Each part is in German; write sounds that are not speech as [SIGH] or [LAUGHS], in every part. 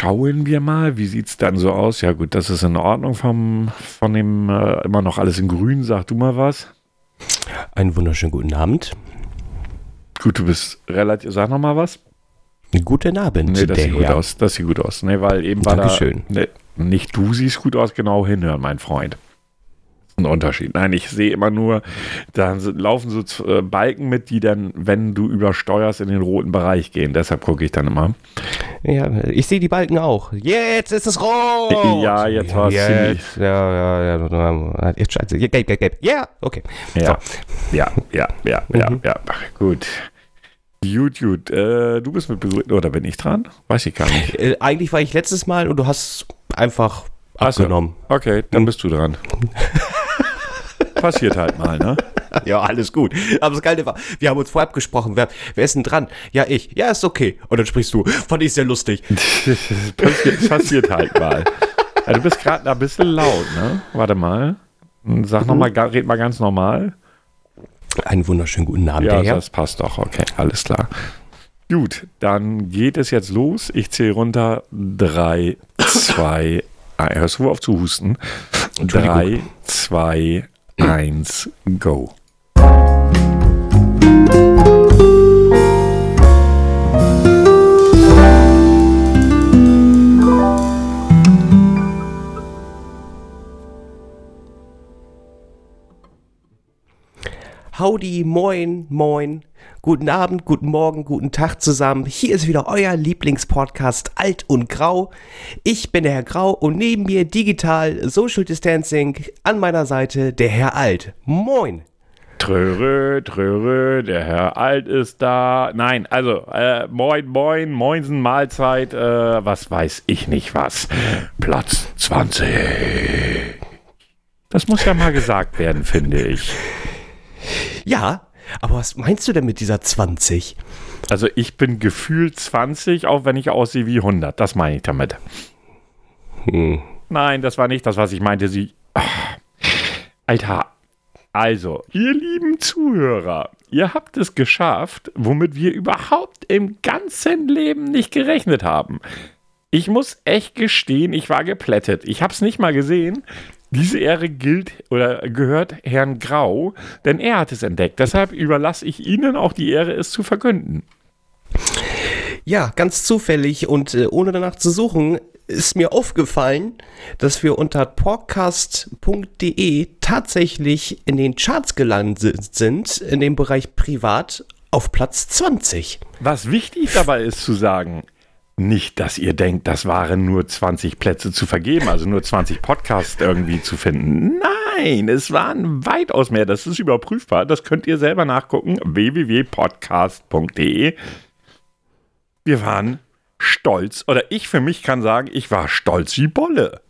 schauen wir mal, wie sieht es dann so aus? Ja gut, das ist in Ordnung vom, von dem äh, immer noch alles in grün. Sag du mal was. Einen wunderschönen guten Abend. Gut, du bist relativ, sag noch mal was. Guten Abend. Nee, das sieht gut aus. Das sieht gut aus. Nee, weil eben war Dankeschön. da. Nee, nicht du siehst gut aus, genau hinhören, mein Freund. Ein Unterschied. Nein, ich sehe immer nur, da laufen so äh, Balken mit, die dann, wenn du übersteuerst, in den roten Bereich gehen. Deshalb gucke ich dann immer. Ja, ich sehe die Balken auch. Jetzt ist es rot! Ja, jetzt war es ziemlich. Ja, ja, ja. Jetzt scheiße. Gelb, gelb, gelb. Ja, okay. Ja, so. ja, ja, ja, ja, mhm. ja. Gut. Gut, gut. Äh, du bist mit Begrüßung, oder bin ich dran? Weiß ich gar nicht. Äh, eigentlich war ich letztes Mal und du hast einfach abgenommen. So. Okay, dann bist du dran. [LAUGHS] Passiert halt mal, ne? [LAUGHS] Ja, alles gut. Aber das Geile war, wir haben uns vorab gesprochen. Wer, wer ist denn dran? Ja, ich. Ja, ist okay. Und dann sprichst du. Fand ich sehr lustig. [LAUGHS] passiert, passiert halt mal. Ja, du bist gerade ein bisschen laut, ne? Warte mal. Sag mhm. nochmal, red mal ganz normal. Einen wunderschönen guten Abend, ja, Herr. das passt doch. Okay, alles klar. Gut, dann geht es jetzt los. Ich zähle runter. Drei, zwei, ah, hörst du auf zu husten? Drei, zwei, eins, go. Howdy, moin, moin. Guten Abend, guten Morgen, guten Tag zusammen. Hier ist wieder euer Lieblingspodcast Alt und Grau. Ich bin der Herr Grau und neben mir digital Social Distancing an meiner Seite der Herr Alt. Moin. Tröre, tröre, der Herr Alt ist da. Nein, also, äh, moin, moin, moinsen, Mahlzeit, äh, was weiß ich nicht was. Platz 20. Das muss ja mal gesagt werden, finde ich. Ja, aber was meinst du denn mit dieser 20? Also ich bin gefühlt 20, auch wenn ich aussehe wie 100. Das meine ich damit. Hm. Nein, das war nicht das, was ich meinte. Sie. Ach, Alter. Also, ihr lieben Zuhörer, ihr habt es geschafft, womit wir überhaupt im ganzen Leben nicht gerechnet haben. Ich muss echt gestehen, ich war geplättet. Ich habe es nicht mal gesehen. Diese Ehre gilt oder gehört Herrn Grau, denn er hat es entdeckt. Deshalb überlasse ich Ihnen auch die Ehre, es zu verkünden. Ja, ganz zufällig und äh, ohne danach zu suchen, ist mir aufgefallen, dass wir unter podcast.de tatsächlich in den Charts gelandet sind, in dem Bereich Privat auf Platz 20. Was wichtig dabei ist zu sagen, nicht, dass ihr denkt, das waren nur 20 Plätze zu vergeben, also nur 20 Podcasts irgendwie zu finden. Nein, es waren weitaus mehr. Das ist überprüfbar. Das könnt ihr selber nachgucken. www.podcast.de. Wir waren stolz, oder ich für mich kann sagen, ich war stolz wie Bolle.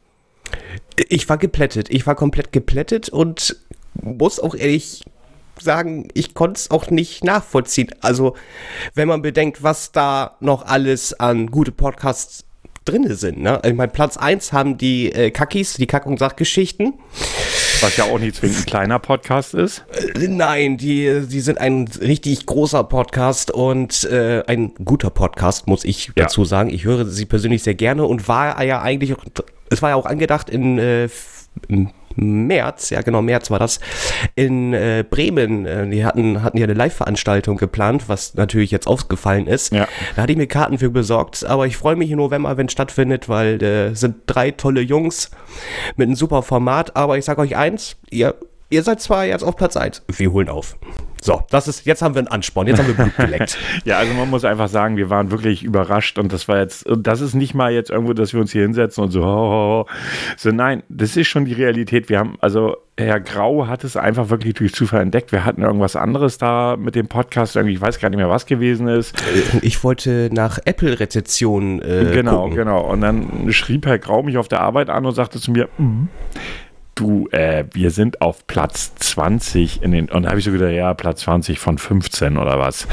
Ich war geplättet. Ich war komplett geplättet und muss auch ehrlich sagen, ich konnte es auch nicht nachvollziehen. Also, wenn man bedenkt, was da noch alles an gute Podcasts drin sind. Ne? Ich meine, Platz 1 haben die äh, Kackis, die Kack- und Sachgeschichten. Was ja auch nicht zwingend ein kleiner Podcast ist. Äh, nein, die, die sind ein richtig großer Podcast und äh, ein guter Podcast, muss ich ja. dazu sagen. Ich höre sie persönlich sehr gerne und war ja eigentlich, es war ja auch angedacht in, äh, in März, ja genau, März war das, in äh, Bremen. Äh, die hatten, hatten ja eine Live-Veranstaltung geplant, was natürlich jetzt ausgefallen ist. Ja. Da hatte ich mir Karten für besorgt, aber ich freue mich im November, wenn es stattfindet, weil äh, sind drei tolle Jungs mit einem super Format. Aber ich sage euch eins, ihr, ihr seid zwar jetzt auf Platz 1, wir holen auf. So, das ist, jetzt haben wir einen Ansporn, jetzt haben wir Blut geleckt. [LAUGHS] ja, also man muss einfach sagen, wir waren wirklich überrascht und das war jetzt, und das ist nicht mal jetzt irgendwo, dass wir uns hier hinsetzen und so, oh, oh, oh. so nein, das ist schon die Realität. Wir haben, also Herr Grau hat es einfach wirklich durch Zufall entdeckt. Wir hatten irgendwas anderes da mit dem Podcast, irgendwie, ich weiß gar nicht mehr, was gewesen ist. Ich wollte nach Apple-Rezession äh, Genau, gucken. genau. Und dann schrieb Herr Grau mich auf der Arbeit an und sagte zu mir, mm, du, äh, wir sind auf Platz 20 in den, und da habe ich so gedacht, ja, Platz 20 von 15 oder was.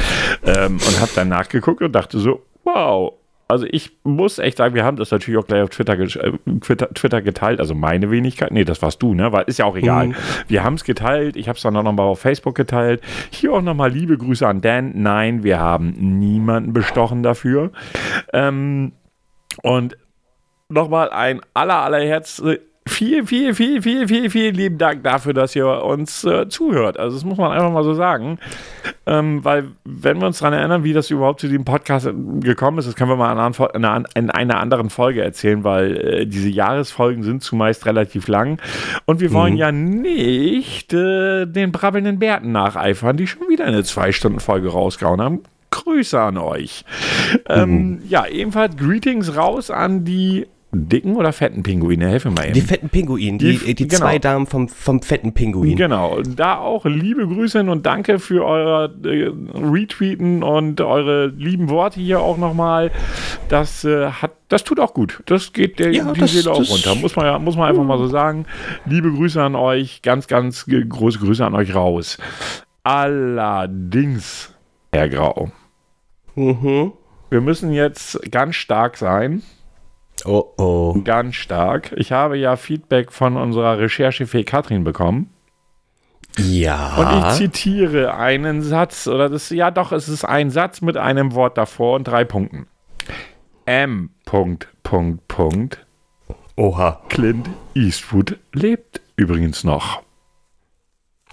Ähm, und habe dann nachgeguckt und dachte so, wow. Also ich muss echt sagen, wir haben das natürlich auch gleich auf Twitter, äh, Twitter, geteilt, also meine Wenigkeit. Nee, das warst du, ne? Weil ist ja auch egal. Mhm. Wir haben es geteilt, ich habe es dann auch nochmal auf Facebook geteilt. Hier auch nochmal liebe Grüße an Dan. Nein, wir haben niemanden bestochen dafür. Ähm, und nochmal ein aller, aller Herz, viel, viel, viel, viel, viel, viel lieben Dank dafür, dass ihr uns äh, zuhört. Also das muss man einfach mal so sagen. Ähm, weil, wenn wir uns daran erinnern, wie das überhaupt zu diesem Podcast gekommen ist, das können wir mal in einer, in einer anderen Folge erzählen, weil äh, diese Jahresfolgen sind zumeist relativ lang. Und wir wollen mhm. ja nicht äh, den brabbelnden Bärten nacheifern, die schon wieder eine Zwei-Stunden-Folge rausgehauen haben. Grüße an euch. Ähm, mhm. Ähm, ja, ebenfalls Greetings raus an die dicken oder fetten Pinguine? Helfe mal eben. Die fetten Pinguine, die, die, die genau. zwei Damen vom, vom fetten Pinguin. Genau, da auch liebe Grüße und danke für euer äh, Retweeten und eure lieben Worte hier auch nochmal. Das äh, hat, das tut auch gut. Das geht der, ja, die das, Seele auch runter. Muss man, ja, muss man einfach mal so sagen. Liebe Grüße an euch, ganz, ganz große Grüße an euch raus. Allerdings, Herr Grau. Mhm. Wir müssen jetzt ganz stark sein Oh oh. Ganz stark. Ich habe ja Feedback von unserer Recherchefee Katrin bekommen. Ja. Und ich zitiere einen Satz, oder das, ja doch, es ist ein Satz mit einem Wort davor und drei Punkten. M. Punkt, Punkt, Punkt. Oha. Clint Eastwood lebt übrigens noch.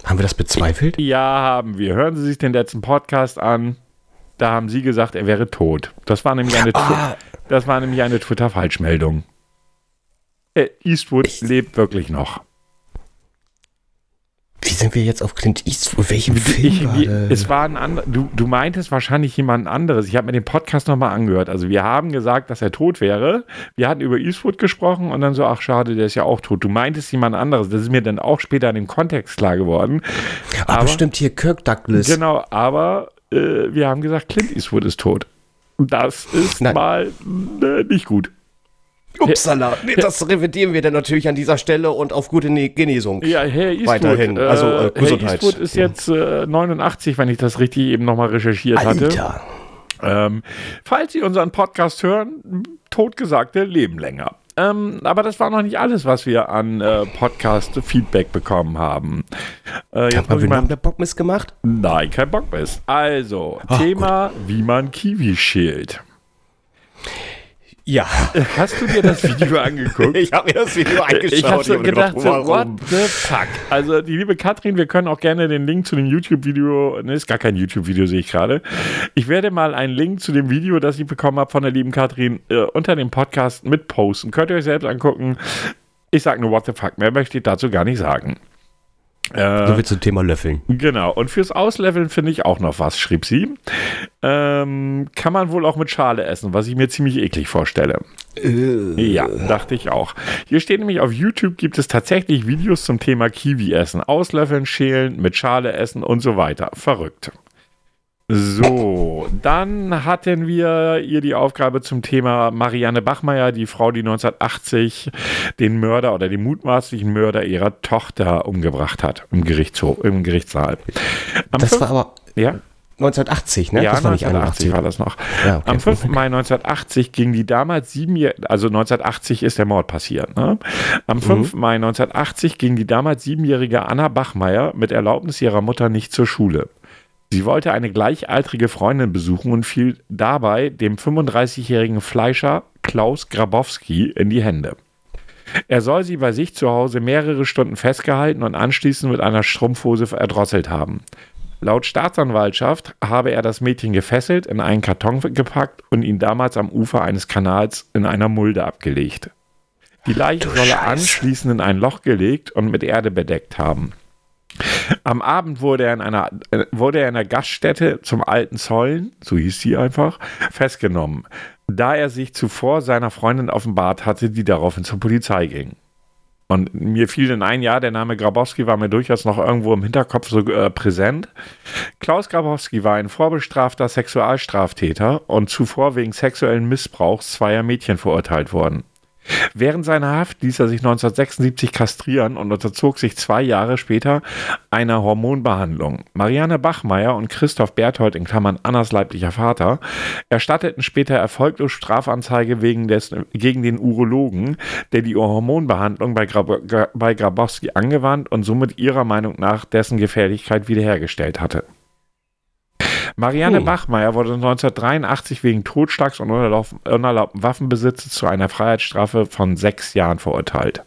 Haben wir das bezweifelt? Ja, haben wir. Hören Sie sich den letzten Podcast an. Da haben Sie gesagt, er wäre tot. Das war nämlich eine, ah, das war nämlich eine Twitter-Falschmeldung. Äh, Eastwood ich, lebt wirklich noch. Wie sind wir jetzt auf Clint Eastwood? Welchen Film ich, wie, Es war ein anderer. Du, du meintest wahrscheinlich jemand anderes. Ich habe mir den Podcast nochmal angehört. Also wir haben gesagt, dass er tot wäre. Wir hatten über Eastwood gesprochen und dann so, ach schade, der ist ja auch tot. Du meintest jemand anderes. Das ist mir dann auch später in dem Kontext klar geworden. Aber, aber bestimmt hier Kirk Douglas. Genau, aber äh, wir haben gesagt, Clint Eastwood ist tot. Das ist Nein. mal äh, nicht gut. Upsala, das revidieren wir dann natürlich an dieser Stelle und auf gute ne-, Genesung. Ja, Herr Eastwood, weiterhin. Also äh, Gesundheit. Herr Eastwood ist jetzt äh, 89, wenn ich das richtig eben nochmal recherchiert Alter. hatte. Ähm, falls Sie unseren Podcast hören, Totgesagte leben länger. Ähm, aber das war noch nicht alles, was wir an äh, Podcast-Feedback bekommen haben. Äh, jetzt haben wir mal der Bockmist gemacht? Nein, kein Bockmist. Also, Ach, Thema, gut. wie man Kiwi schält. Ja. Hast du dir das Video [LAUGHS] angeguckt? ich habe mir das Video angeschaut. Ich habe so gedacht, so, what the fuck? Also, die liebe Katrin, wir können auch gerne den Link zu dem YouTube-Video, ne, ist gar kein YouTube-Video, sehe ich gerade. Ich werde mal einen Link zu dem Video, das ich bekommen habe von der lieben Katrin, äh, unter dem Podcast mitposten. Könnt ihr euch selbst angucken. Ich sage nur, what the fuck, mehr möchte ich dazu gar nicht sagen. Äh, so viel zum Thema Löffeln. Genau. Und fürs Ausleveln finde ich auch noch was, schrieb sie. Ähm, kann man wohl auch mit Schale essen, was ich mir ziemlich eklig vorstelle. Äh. Ja, dachte ich auch. Hier steht nämlich auf YouTube gibt es tatsächlich Videos zum Thema Kiwi essen. Auslöffeln, schälen, mit Schale essen und so weiter. Verrückt. So, dann hatten wir ihr die Aufgabe zum Thema Marianne Bachmeier, die Frau, die 1980 den Mörder oder den mutmaßlichen Mörder ihrer Tochter umgebracht hat im, Gerichtshof, im Gerichtssaal. Am das war aber ja? 1980, ne? Ja, das war 1980 war das noch. Ja, okay. Am 5. Mai 1980 ging die damals siebenjährige, also 1980 ist der Mord passiert. Ne? Am 5. Mhm. Mai 1980 ging die damals siebenjährige Anna Bachmeier mit Erlaubnis ihrer Mutter nicht zur Schule. Sie wollte eine gleichaltrige Freundin besuchen und fiel dabei dem 35-jährigen Fleischer Klaus Grabowski in die Hände. Er soll sie bei sich zu Hause mehrere Stunden festgehalten und anschließend mit einer Strumpfhose erdrosselt haben. Laut Staatsanwaltschaft habe er das Mädchen gefesselt, in einen Karton gepackt und ihn damals am Ufer eines Kanals in einer Mulde abgelegt. Die Leiche solle anschließend in ein Loch gelegt und mit Erde bedeckt haben. Am Abend wurde er in einer, äh, wurde er in einer Gaststätte zum Alten Zollen, so hieß sie einfach, festgenommen, da er sich zuvor seiner Freundin offenbart hatte, die daraufhin zur Polizei ging. Und mir fiel in ein Jahr, der Name Grabowski war mir durchaus noch irgendwo im Hinterkopf so äh, präsent. Klaus Grabowski war ein vorbestrafter Sexualstraftäter und zuvor wegen sexuellen Missbrauchs zweier Mädchen verurteilt worden. Während seiner Haft ließ er sich 1976 kastrieren und unterzog sich zwei Jahre später einer Hormonbehandlung. Marianne Bachmeier und Christoph Berthold, in Klammern Annas leiblicher Vater, erstatteten später erfolglos Strafanzeige wegen des, gegen den Urologen, der die Hormonbehandlung bei, Grab, bei Grabowski angewandt und somit ihrer Meinung nach dessen Gefährlichkeit wiederhergestellt hatte. Marianne hm. Bachmeier wurde 1983 wegen Totschlags und unerlaubten Waffenbesitzes zu einer Freiheitsstrafe von sechs Jahren verurteilt.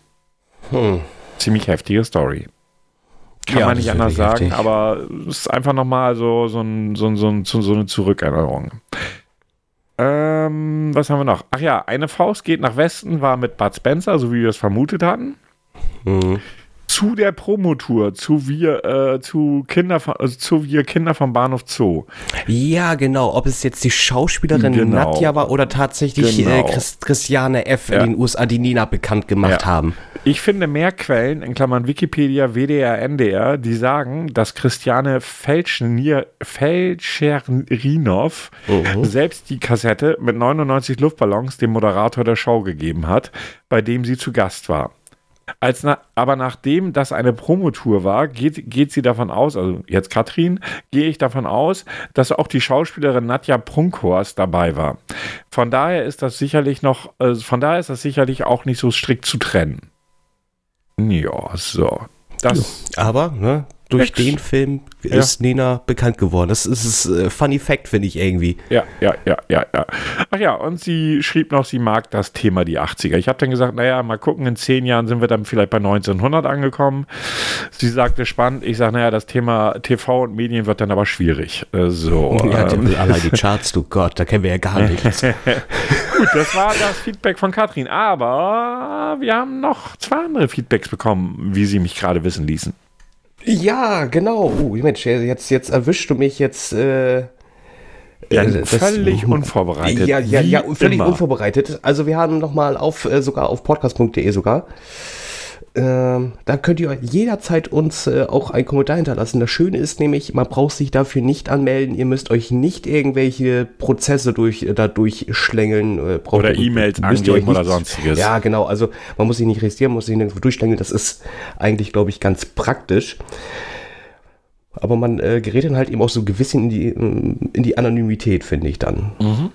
Hm. Ziemlich heftige Story. Kann ja, man nicht anders sagen, heftig. aber es ist einfach nochmal so, so, ein, so, so, so eine Zurückerinnerung. Ähm, was haben wir noch? Ach ja, eine Faust geht nach Westen, war mit Bud Spencer, so wie wir es vermutet hatten. Mhm zu der Promotour, zu wir, äh, zu Kinder, also zu wir Kinder vom Bahnhof Zoo. Ja, genau. Ob es jetzt die Schauspielerin genau. Nadja war oder tatsächlich äh, genau. äh, Christ Christiane F. Ja. in den USA, die Nina bekannt gemacht ja. haben. Ich finde mehr Quellen, in Klammern Wikipedia, WDR, NDR, die sagen, dass Christiane Felscherinov uh selbst die Kassette mit 99 Luftballons dem Moderator der Show gegeben hat, bei dem sie zu Gast war. Als na, aber nachdem das eine Promotour war, geht, geht sie davon aus, also jetzt Katrin, gehe ich davon aus, dass auch die Schauspielerin Nadja Prunkhorst dabei war. Von daher ist das sicherlich noch, äh, von daher ist das sicherlich auch nicht so strikt zu trennen. Ja, so. Das aber, ne, durch Ex. den Film ist ja. Nina bekannt geworden. Das ist ein äh, Funny Fact, finde ich irgendwie. Ja, ja, ja, ja, ja. Ach ja, und sie schrieb noch, sie mag das Thema die 80er. Ich habe dann gesagt, naja, mal gucken, in zehn Jahren sind wir dann vielleicht bei 1900 angekommen. Sie sagte spannend. Ich sage, naja, das Thema TV und Medien wird dann aber schwierig. Äh, so. [LAUGHS] Ja, ähm. allein die Charts, du Gott, da kennen wir ja gar nichts. [LAUGHS] Gut, das war das Feedback von Katrin. Aber wir haben noch zwei andere Feedbacks bekommen, wie sie mich gerade wissen ließen. Ja, genau. Uh, Mensch, jetzt, jetzt erwischst du mich jetzt. Äh, ja, äh, das, völlig unvorbereitet. Ja, ja, ja, völlig immer. unvorbereitet. Also wir haben nochmal auf, äh, sogar auf podcast.de sogar, ähm, da könnt ihr jederzeit uns äh, auch einen Kommentar hinterlassen. Das Schöne ist nämlich, man braucht sich dafür nicht anmelden. Ihr müsst euch nicht irgendwelche Prozesse durch, äh, da durchschlängeln. Äh, oder E-Mails angeben oder sonstiges. Ja, genau. Also man muss sich nicht registrieren, muss sich nirgendwo durchschlängeln. Das ist eigentlich, glaube ich, ganz praktisch. Aber man äh, gerät dann halt eben auch so gewiss in die, in die Anonymität, finde ich dann. Mhm.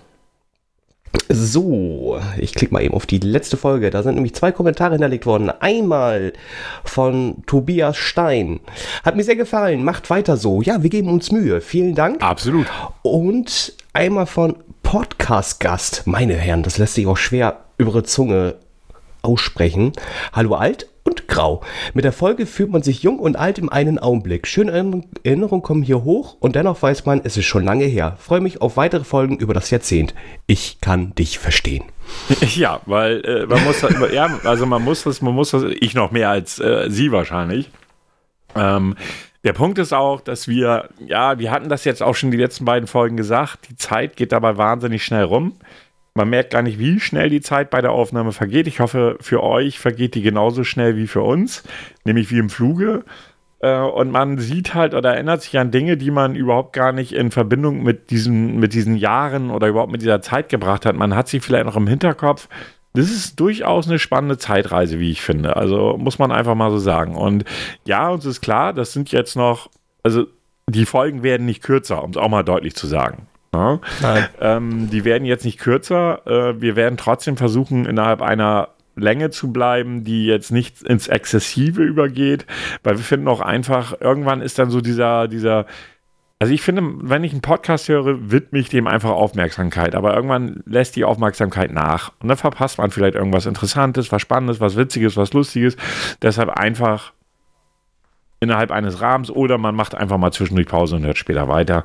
So, ich klicke mal eben auf die letzte Folge. Da sind nämlich zwei Kommentare hinterlegt worden. Einmal von Tobias Stein. Hat mir sehr gefallen. Macht weiter so. Ja, wir geben uns Mühe. Vielen Dank. Absolut. Und einmal von Podcast-Gast. Meine Herren, das lässt sich auch schwer über die Zunge aussprechen. Hallo Alt und grau. Mit der Folge fühlt man sich jung und alt im einen Augenblick. Schöne Erinnerungen kommen hier hoch und dennoch weiß man, es ist schon lange her. Freue mich auf weitere Folgen über das Jahrzehnt. Ich kann dich verstehen. [LAUGHS] Ja, weil äh, man muss, ja, also man muss das, man muss das, ich noch mehr als äh, Sie wahrscheinlich. Ähm, der Punkt ist auch, dass wir, ja, wir hatten das jetzt auch schon die letzten beiden Folgen gesagt, die Zeit geht dabei wahnsinnig schnell rum. Man merkt gar nicht, wie schnell die Zeit bei der Aufnahme vergeht. Ich hoffe, für euch vergeht die genauso schnell wie für uns, nämlich wie im Fluge. Äh, und man sieht halt oder erinnert sich an Dinge, die man überhaupt gar nicht in Verbindung mit diesen, mit diesen Jahren oder überhaupt mit dieser Zeit gebracht hat. Man hat sie vielleicht noch im Hinterkopf. Das ist durchaus eine spannende Zeitreise, wie ich finde. Also muss man einfach mal so sagen. Und ja, uns ist klar, das sind jetzt noch, also die Folgen werden nicht kürzer, um es auch mal deutlich zu sagen. Ne? Ähm, die werden jetzt nicht kürzer. Äh, wir werden trotzdem versuchen, innerhalb einer Länge zu bleiben, die jetzt nicht ins Exzessive übergeht, weil wir finden auch einfach, irgendwann ist dann so dieser, dieser, also ich finde, wenn ich einen Podcast höre, widme ich dem einfach Aufmerksamkeit, aber irgendwann lässt die Aufmerksamkeit nach und dann verpasst man vielleicht irgendwas Interessantes, was Spannendes, was Witziges, was Lustiges. Deshalb einfach innerhalb eines Rahmens oder man macht einfach mal zwischendurch Pause und hört später weiter.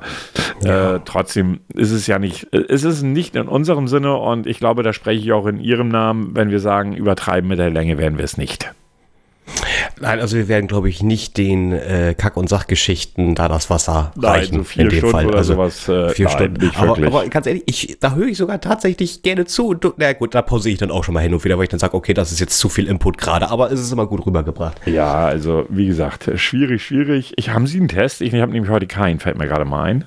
Ja. Äh, trotzdem ist es ja nicht, es ist nicht in unserem Sinne und ich glaube, da spreche ich auch in Ihrem Namen, wenn wir sagen, übertreiben mit der Länge werden wir es nicht. Nein, also wir werden, glaube ich, nicht den äh, Kack- und Sachgeschichten da das Wasser nein, reichen. So vier in dem Stunden Fall. oder also sowas. Äh, vier nein, Stunden. Aber, aber, ganz ehrlich, ich, da höre ich sogar tatsächlich gerne zu. Und, na gut, da pausiere ich dann auch schon mal hin und wieder, weil ich dann sage, okay, das ist jetzt zu viel Input gerade, aber es ist immer gut rübergebracht. Ja, also wie gesagt, schwierig, schwierig. Ich, haben Sie einen Test? Ich habe nämlich heute keinen, fällt mir gerade mal ein.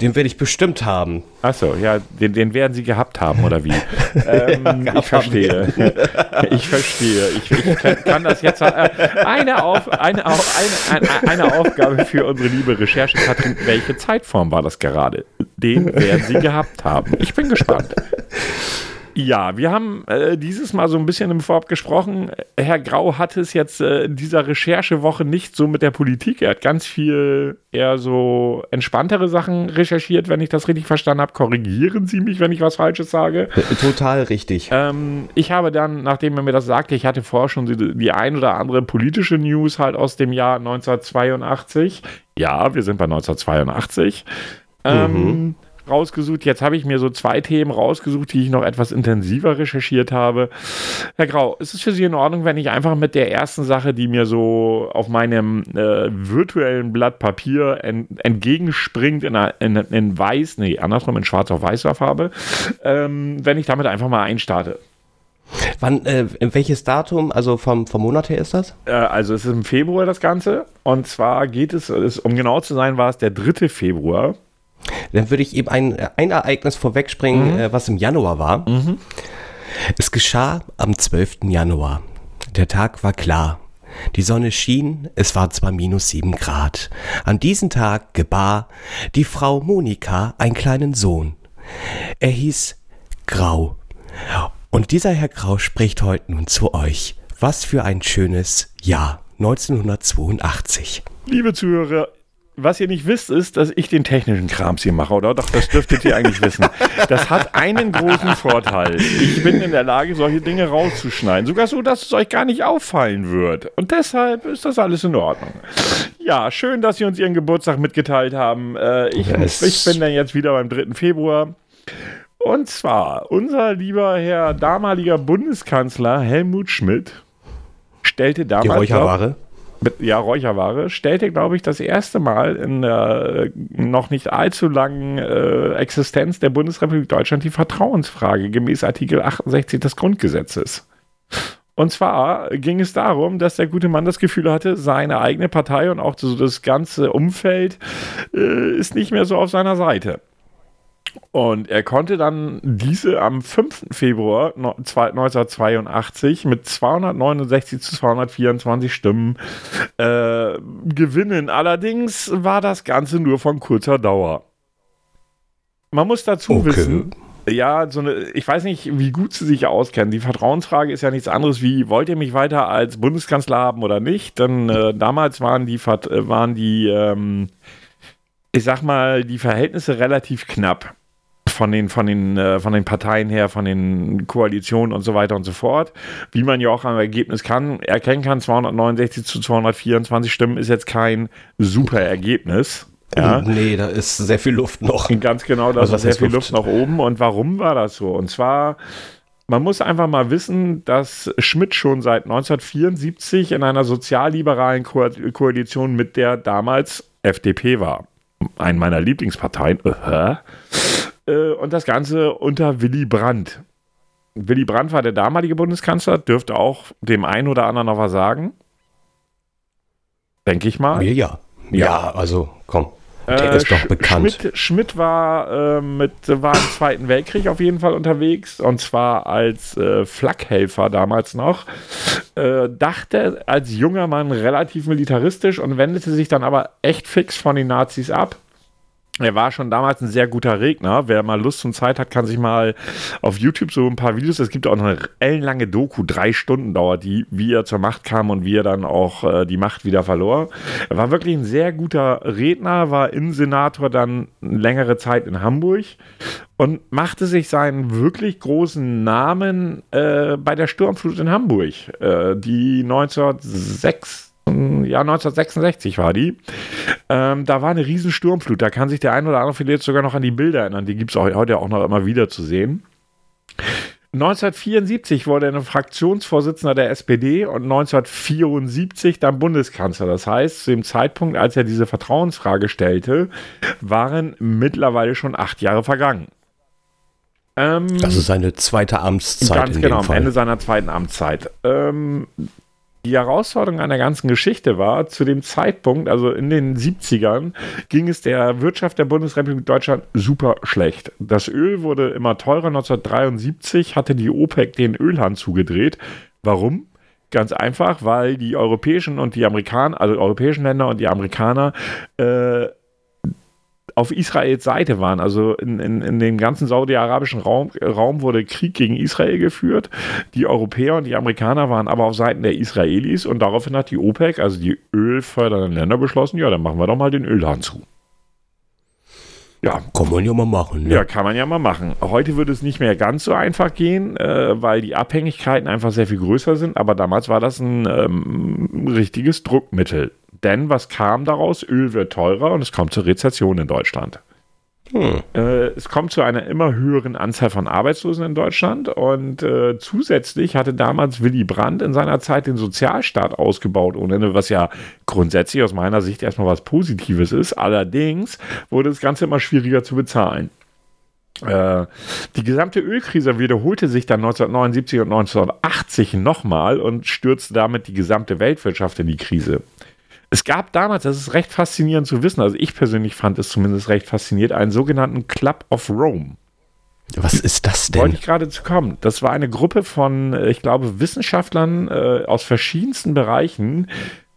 Den werde ich bestimmt haben. Achso, ja, den, den werden Sie gehabt haben, oder wie? [LAUGHS] ähm, ja, ich verstehe. [LAUGHS] ich verstehe. Ich, ich kann, das jetzt. Äh, eine, auf, eine, eine, eine, eine Aufgabe für unsere liebe Recherche, Katrin. Welche Zeitform war das gerade? Den werden Sie gehabt haben. Ich bin gespannt. [LAUGHS] Ja, wir haben äh, dieses Mal so ein bisschen im Vorab gesprochen. Herr Grau hat es jetzt äh, in dieser Recherchewoche nicht so mit der Politik. Er hat ganz viel eher so entspanntere Sachen recherchiert, wenn ich das richtig verstanden habe. Korrigieren Sie mich, wenn ich was Falsches sage. Äh, total richtig. Ähm, ich habe dann, nachdem er mir das sagte, ich hatte vorher schon die, die ein oder andere politische News halt aus dem Jahr 1982. Ja, wir sind bei 1982. Ähm, mhm rausgesucht. Jetzt habe ich mir so zwei Themen rausgesucht, die ich noch etwas intensiver recherchiert habe. Herr Grau, ist es für Sie in Ordnung, wenn ich einfach mit der ersten Sache, die mir so auf meinem äh, virtuellen Blatt Papier en entgegenspringt in, in, in, weiß, nee, andersrum in schwarz auf weißer Farbe, ähm, wenn ich damit einfach mal einstarte? Wann, äh, welches Datum, also vom, vom Monat her ist das? Äh, also es ist im Februar das Ganze. Und zwar geht es, es, um genau zu sein, war es der 3. Februar. Dann würde ich eben ein, ein Ereignis vorwegspringen, mhm. äh, was im Januar war. Mhm. Es geschah am 12. Januar. Der Tag war klar. Die Sonne schien, es war zwar minus sieben Grad. An diesem Tag gebar die Frau Monika einen kleinen Sohn. Er hieß Grau. Und dieser Herr Grau spricht heute nun zu euch. Was für ein schönes Jahr 1982. Liebe Zuhörer, was ihr nicht wisst, ist, dass ich den technischen Krams hier mache, oder? Doch, das dürftet ihr eigentlich wissen. Das hat einen großen Vorteil. Ich bin in der Lage, solche Dinge rauszuschneiden. Sogar so, dass es euch gar nicht auffallen wird. Und deshalb ist das alles in Ordnung. Ja, schön, dass Sie uns Ihren Geburtstag mitgeteilt haben. Äh, ich, yes. ich bin dann jetzt wieder beim 3. Februar. Und zwar, unser lieber Herr damaliger Bundeskanzler Helmut Schmidt stellte damals. Die Räucherware? Ja, Räucherware, stellte, glaube ich, das erste Mal in der noch nicht allzu langen äh, Existenz der Bundesrepublik Deutschland die Vertrauensfrage gemäß Artikel 68 des Grundgesetzes. Und zwar ging es darum, dass der gute Mann das Gefühl hatte, seine eigene Partei und auch so das ganze Umfeld äh, ist nicht mehr so auf seiner Seite. Und er konnte dann diese am 5. Februar 1982 mit 269 zu 224 Stimmen äh, gewinnen. Allerdings war das Ganze nur von kurzer Dauer. Man muss dazu okay. wissen, ja, so eine, ich weiß nicht, wie gut Sie sich auskennen. Die Vertrauensfrage ist ja nichts anderes wie, wollt ihr mich weiter als Bundeskanzler haben oder nicht? Denn äh, damals waren die, waren die ähm, ich sag mal, die Verhältnisse relativ knapp von den, von den, äh, von den Parteien her, von den Koalitionen und so weiter und so fort. Wie man ja auch am Ergebnis kann, erkennen kann, 269 zu 224 Stimmen ist jetzt kein super Ergebnis. Ja. Nee, da ist sehr viel Luft noch. [LAUGHS] Ganz genau, da also, ist sehr viel Luft? Luft noch oben. Und warum war das so? Und zwar, man muss einfach mal wissen, dass Schmidt schon seit 1974 in einer sozialliberalen Ko Koalition mit der damals FDP war. Eine meiner Lieblingsparteien. Äh, und das Ganze unter Willy Brandt. Willy Brandt war der damalige Bundeskanzler, dürfte auch dem einen oder anderen noch was sagen. Denke ich mal. Mir ja. ja. Ja, also komm. Der äh, ist doch bekannt. Schmidt, Schmidt war, äh, mit, war im Zweiten Weltkrieg auf jeden Fall unterwegs und zwar als äh, Flakhelfer damals noch. Äh, dachte als junger Mann relativ militaristisch und wendete sich dann aber echt fix von den Nazis ab er war schon damals ein sehr guter Redner. Wer mal Lust und Zeit hat, kann sich mal auf YouTube so ein paar Videos. Es gibt auch eine ellenlange Doku, drei Stunden dauert die, wie er zur Macht kam und wie er dann auch äh, die Macht wieder verlor. Er war wirklich ein sehr guter Redner, war Innensenator dann längere Zeit in Hamburg und machte sich seinen wirklich großen Namen äh, bei der Sturmflut in Hamburg, äh, die 1906 ja, 1966 war die. Ähm, da war eine riesen Sturmflut. Da kann sich der ein oder andere vielleicht sogar noch an die Bilder erinnern. Die gibt es heute auch noch immer wieder zu sehen. 1974 wurde er Fraktionsvorsitzender der SPD und 1974 dann Bundeskanzler. Das heißt, zu dem Zeitpunkt, als er diese Vertrauensfrage stellte, waren mittlerweile schon acht Jahre vergangen. Ähm, also seine zweite Amtszeit. Ganz genau, am Ende seiner zweiten Amtszeit. Ähm, die Herausforderung an der ganzen Geschichte war, zu dem Zeitpunkt, also in den 70ern, ging es der Wirtschaft der Bundesrepublik Deutschland super schlecht. Das Öl wurde immer teurer. 1973 hatte die OPEC den Ölhahn zugedreht. Warum? Ganz einfach, weil die europäischen und die Amerikaner, also europäischen Länder und die Amerikaner, äh, auf Israels Seite waren. Also in, in, in dem ganzen saudi-arabischen Raum, Raum wurde Krieg gegen Israel geführt. Die Europäer und die Amerikaner waren aber auf Seiten der Israelis und daraufhin hat die OPEC, also die ölfördernden Länder, beschlossen, ja, dann machen wir doch mal den Ölhahn zu. Ja. Kann man ja mal machen. Ne? Ja, kann man ja mal machen. Heute würde es nicht mehr ganz so einfach gehen, äh, weil die Abhängigkeiten einfach sehr viel größer sind. Aber damals war das ein ähm, richtiges Druckmittel. Denn was kam daraus? Öl wird teurer und es kommt zur Rezession in Deutschland. Hm. Äh, es kommt zu einer immer höheren Anzahl von Arbeitslosen in Deutschland und äh, zusätzlich hatte damals Willy Brandt in seiner Zeit den Sozialstaat ausgebaut, ohne Ende, was ja grundsätzlich aus meiner Sicht erstmal was Positives ist. Allerdings wurde das Ganze immer schwieriger zu bezahlen. Äh, die gesamte Ölkrise wiederholte sich dann 1979 und 1980 nochmal und stürzte damit die gesamte Weltwirtschaft in die Krise. Es gab damals, das ist recht faszinierend zu wissen, also ich persönlich fand es zumindest recht fasziniert, einen sogenannten Club of Rome. Was ist das denn? Wollte ich gerade zu kommen. Das war eine Gruppe von, äh, ich glaube, Wissenschaftlern äh, aus verschiedensten Bereichen,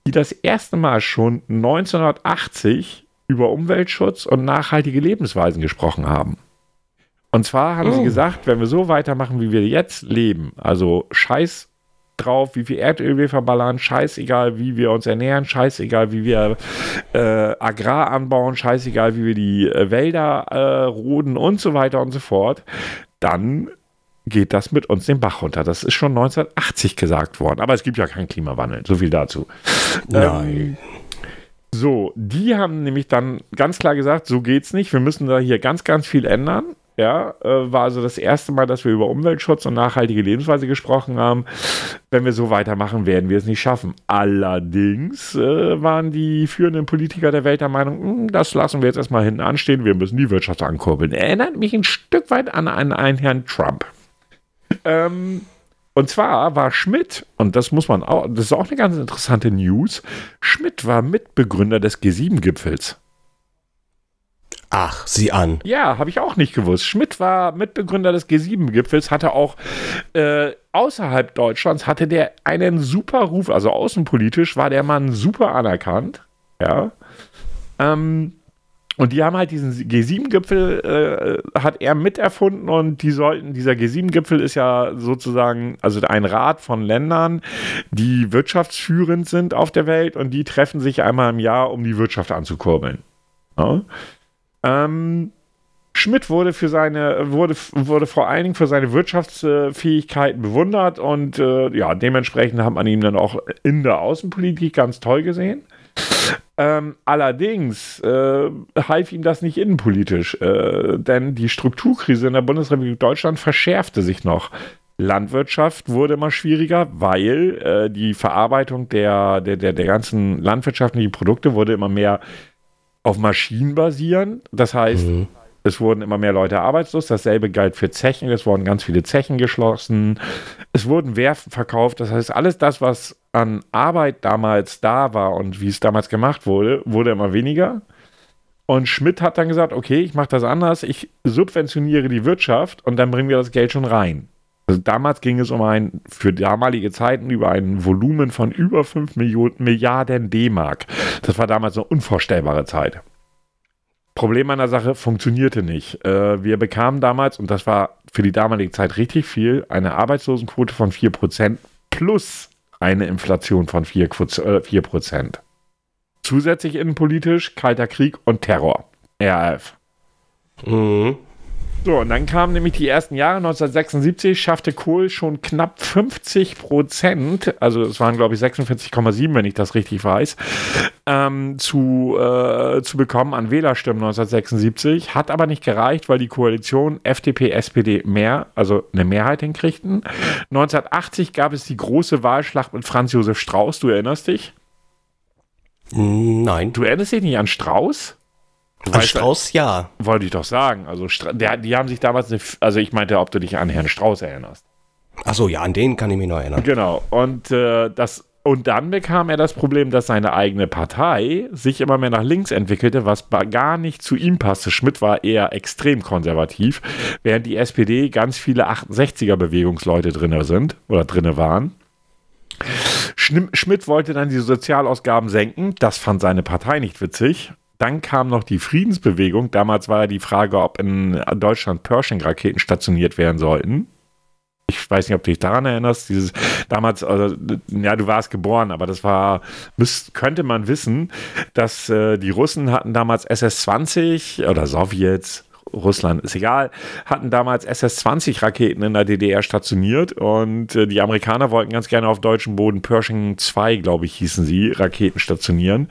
die das erste Mal schon 1980 über Umweltschutz und nachhaltige Lebensweisen gesprochen haben. Und zwar haben oh. sie gesagt, wenn wir so weitermachen, wie wir jetzt leben, also scheiß drauf, wie viel Erdöl wir verballern, scheißegal, wie wir uns ernähren, scheißegal, wie wir äh, Agrar anbauen, scheißegal, wie wir die äh, Wälder äh, roden und so weiter und so fort, dann geht das mit uns den Bach runter. Das ist schon 1980 gesagt worden. Aber es gibt ja keinen Klimawandel. So viel dazu. Nein. Ähm, so, die haben nämlich dann ganz klar gesagt, so geht's nicht. Wir müssen da hier ganz, ganz viel ändern. Ja, äh, war also das erste Mal, dass wir über Umweltschutz und nachhaltige Lebensweise gesprochen haben. Wenn wir so weitermachen, werden wir es nicht schaffen. Allerdings äh, waren die führenden Politiker der Welt der Meinung, hm, das lassen wir jetzt erstmal hinten anstehen, wir müssen die Wirtschaft ankurbeln. Erinnert mich ein Stück weit an einen, einen Herrn Trump. Ähm, und zwar war Schmidt, und das muss man auch, das ist auch eine ganz interessante News, Schmidt war Mitbegründer des G7-Gipfels. Ach, sieh an. Ja, habe ich auch nicht gewusst. Schmidt war Mitbegründer des G7-Gipfels, hatte auch äh, außerhalb Deutschlands hatte der einen super Ruf, also außenpolitisch war der Mann super anerkannt. Ja. Ähm, und die haben halt diesen G7-Gipfel, äh, hat er miterfunden und die sollten, dieser G7-Gipfel ist ja sozusagen, also ein Rat von Ländern, die wirtschaftsführend sind auf der Welt und die treffen sich einmal im Jahr, um die Wirtschaft anzukurbeln. Ja. Ähm, Schmidt wurde für seine, wurde, wurde vor allen Dingen für seine Wirtschaftsfähigkeiten bewundert und äh, ja, dementsprechend hat man ihn dann auch in der Außenpolitik ganz toll gesehen. Ähm, allerdings äh, half ihm das nicht innenpolitisch, äh, denn die Strukturkrise in der Bundesrepublik Deutschland verschärfte sich noch. Landwirtschaft wurde immer schwieriger, weil äh, die Verarbeitung der, der, der, der ganzen landwirtschaftlichen Produkte wurde immer mehr auf Maschinen basieren. Das heißt, mhm. es wurden immer mehr Leute arbeitslos. Dasselbe galt für Zechen. Es wurden ganz viele Zechen geschlossen. Es wurden Werften verkauft. Das heißt, alles das, was an Arbeit damals da war und wie es damals gemacht wurde, wurde immer weniger. Und Schmidt hat dann gesagt, okay, ich mache das anders. Ich subventioniere die Wirtschaft und dann bringen wir das Geld schon rein. Also damals ging es um ein, für damalige Zeiten, über ein Volumen von über 5 Millionen, Milliarden D-Mark. Das war damals eine unvorstellbare Zeit. Problem an der Sache funktionierte nicht. Äh, wir bekamen damals, und das war für die damalige Zeit richtig viel, eine Arbeitslosenquote von 4% plus eine Inflation von 4%. 4%. Äh, Zusätzlich innenpolitisch Kalter Krieg und Terror. RAF. Mhm. So, und dann kamen nämlich die ersten Jahre. 1976 schaffte Kohl schon knapp 50 Prozent, also es waren glaube ich 46,7, wenn ich das richtig weiß, ähm, zu, äh, zu bekommen an Wählerstimmen 1976. Hat aber nicht gereicht, weil die Koalition FDP, SPD mehr, also eine Mehrheit hinkriegten. 1980 gab es die große Wahlschlacht mit Franz Josef Strauß. Du erinnerst dich? Nein. Du erinnerst dich nicht an Strauß? An Strauß, ja. Wollte ich doch sagen. Also, der, die haben sich damals, eine, also ich meinte, ob du dich an Herrn Strauß erinnerst. Achso, ja, an den kann ich mich noch erinnern. Genau. Und äh, das. Und dann bekam er das Problem, dass seine eigene Partei sich immer mehr nach links entwickelte, was gar nicht zu ihm passte. Schmidt war eher extrem konservativ, während die SPD ganz viele 68er-Bewegungsleute drin sind oder drin waren. Schmidt wollte dann die Sozialausgaben senken. Das fand seine Partei nicht witzig Dann kam noch die Friedensbewegung. Damals war ja die Frage, ob in Deutschland Pershing-Raketen stationiert werden sollten. Ich weiß nicht, ob du dich daran erinnerst. Dieses damals, also, ja, du warst geboren, aber das war, müsst, könnte man wissen, dass äh, die Russen hatten damals SS-20 oder Sowjets, Russland ist egal, hatten damals SS-20-Raketen in der DDR stationiert und äh, die Amerikaner wollten ganz gerne auf deutschem Boden Pershing 2, glaube ich, hießen sie, Raketen stationieren.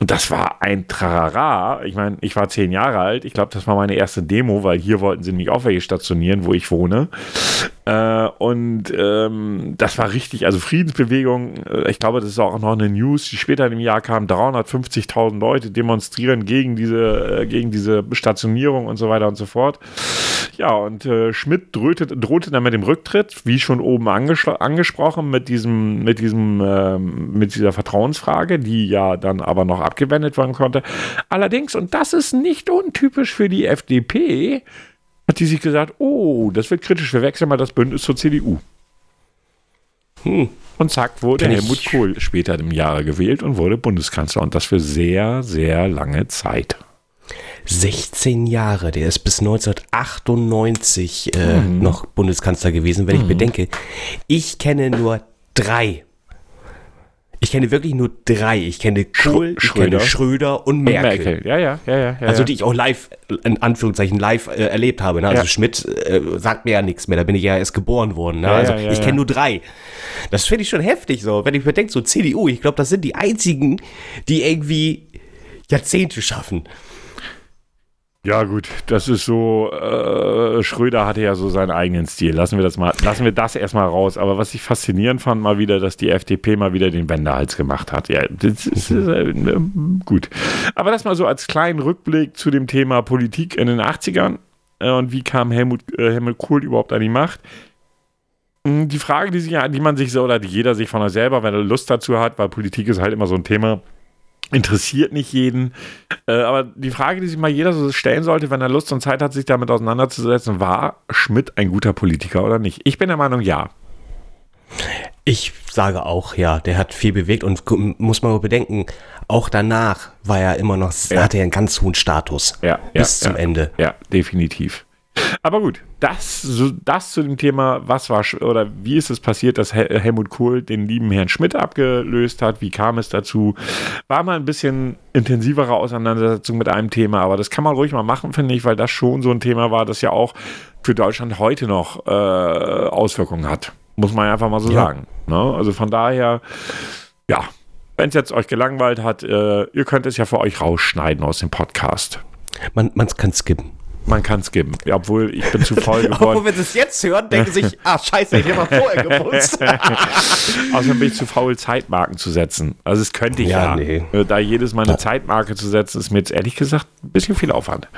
Und das war ein Trarara. Ich meine, ich war zehn Jahre alt. Ich glaube, das war meine erste Demo, weil hier wollten sie nämlich auch welche stationieren, wo ich wohne. Äh, und ähm, das war richtig, also Friedensbewegung, äh, ich glaube, das ist auch noch eine News, die später im Jahr kam, 350.000 Leute demonstrieren gegen diese, äh, gegen diese Stationierung und so weiter und so fort. Ja, und äh, Schmidt drohte, drohte dann mit dem Rücktritt, wie schon oben angesprochen, mit diesem, mit diesem, ähm, mit dieser Vertrauensfrage, die ja dann aber noch abgewendet werden konnte. Allerdings, und das ist nicht untypisch für die FDP, hat die sich gesagt, oh, das wird kritisch, wir wechseln mal das Bündnis zur CDU. Hm. Und zack, wurde Kann Helmut Kohl später im Jahre gewählt und wurde Bundeskanzler. Und das für sehr, sehr lange Zeit. 16 Jahre, der ist bis 1998 äh, mhm. noch Bundeskanzler gewesen, wenn mhm. ich bedenke. Ich kenne nur drei ich kenne wirklich nur drei. Ich kenne Kohl, ich kenne Schröder und Merkel. Und Merkel. Ja, ja, ja, ja, Also die ich auch live, in Anführungszeichen live äh, erlebt habe. Ne? Also ja. Schmidt äh, sagt mir ja nichts mehr. Da bin ich ja erst geboren worden. Ne? also ich kenne nur drei. Das finde ich schon heftig so. Wenn ich mir denke, so CDU, ich glaube, das sind die einzigen, die irgendwie Jahrzehnte schaffen. Ja, gut, das ist so, äh, Schröder hatte ja so seinen eigenen Stil. Lassen wir das mal, lassen wir das erstmal raus. Aber was ich faszinierend fand, mal wieder, dass die FDP mal wieder den Wendehals gemacht hat. Ja, das ist äh, gut. Aber das mal so als kleinen Rückblick zu dem Thema Politik in den 80ern. Äh, und wie kam Helmut, äh, Helmut Kohl überhaupt an die Macht? Hm, die Frage, die, sich, die man sich so, oder die jeder sich von er selber, wenn er Lust dazu hat, weil Politik ist halt immer so ein Thema, interessiert nicht jeden. Äh, aber die Frage, die sich mal jeder so stellen sollte, wenn er Lust und Zeit hat, sich damit auseinanderzusetzen, war Schmidt ein guter Politiker oder nicht? Ich bin der Meinung, ja. Ich sage auch, ja, der hat viel bewegt und muss man bedenken, auch danach war er immer noch, ja. hatte er einen ganz hohen Status. Ja, bis ja, zum Ende. Ja, definitiv. Aber gut, das, so, das zu dem Thema, was war oder wie ist es passiert, dass Hel Helmut Kohl den lieben Herrn Schmidt abgelöst hat, wie kam es dazu? War mal ein bisschen intensivere Auseinandersetzung mit einem Thema, aber das kann man ruhig mal machen, finde ich, weil das schon so ein Thema war, das ja auch für Deutschland heute noch äh, Auswirkungen hat. Muss man einfach mal so ja. sagen. Ne? Also von daher, ja, wenn es jetzt euch gelangweilt hat, äh, ihr könnt es ja für euch rausschneiden aus dem Podcast. Man, man kann skippen. Man kann es geben. Obwohl ich bin zu faul [LAUGHS] geworden. obwohl, wenn sie es jetzt hören, denken sie sich, [LAUGHS] ah, scheiße, ich habe mal vorher gewusst. [LAUGHS] Außerdem bin ich zu faul, Zeitmarken zu setzen. Also das könnte ich ja. ja. Nee. Äh, da jedes Mal eine Zeitmarke zu setzen, ist mir jetzt ehrlich gesagt ein bisschen viel Aufwand.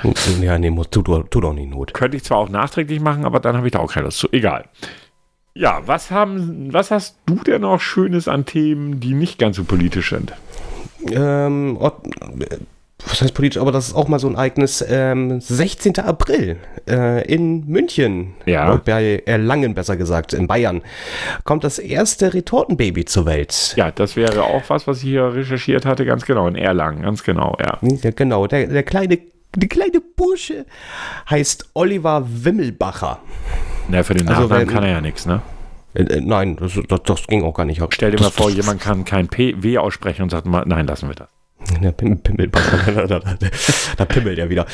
Ja, nee, tut, tut auch nicht Not. Könnte ich zwar auch nachträglich machen, aber dann habe ich da auch keine Lust zu. Egal. Ja, was, haben, was hast du denn noch Schönes an Themen, die nicht ganz so politisch sind? Ähm, was heißt politisch, aber das ist auch mal so ein Ereignis, ähm, 16. April äh, in München, ja. bei Erlangen besser gesagt, in Bayern, kommt das erste Retortenbaby zur Welt. Ja, das wäre auch was, was ich hier recherchiert hatte, ganz genau, in Erlangen, ganz genau, ja. Ja, genau, der, der kleine, der kleine Bursche heißt Oliver Wimmelbacher. Na, für den also Nachnamen also, kann er ja nichts, ne? Äh, äh, nein, das, das, das, ging auch gar nicht. Stell dir das, mal vor, jemand kann kein P, W aussprechen und sagt, nein, lassen wir das. [LAUGHS] Der Pimmel, [LAUGHS] da, da pimmelt er wieder.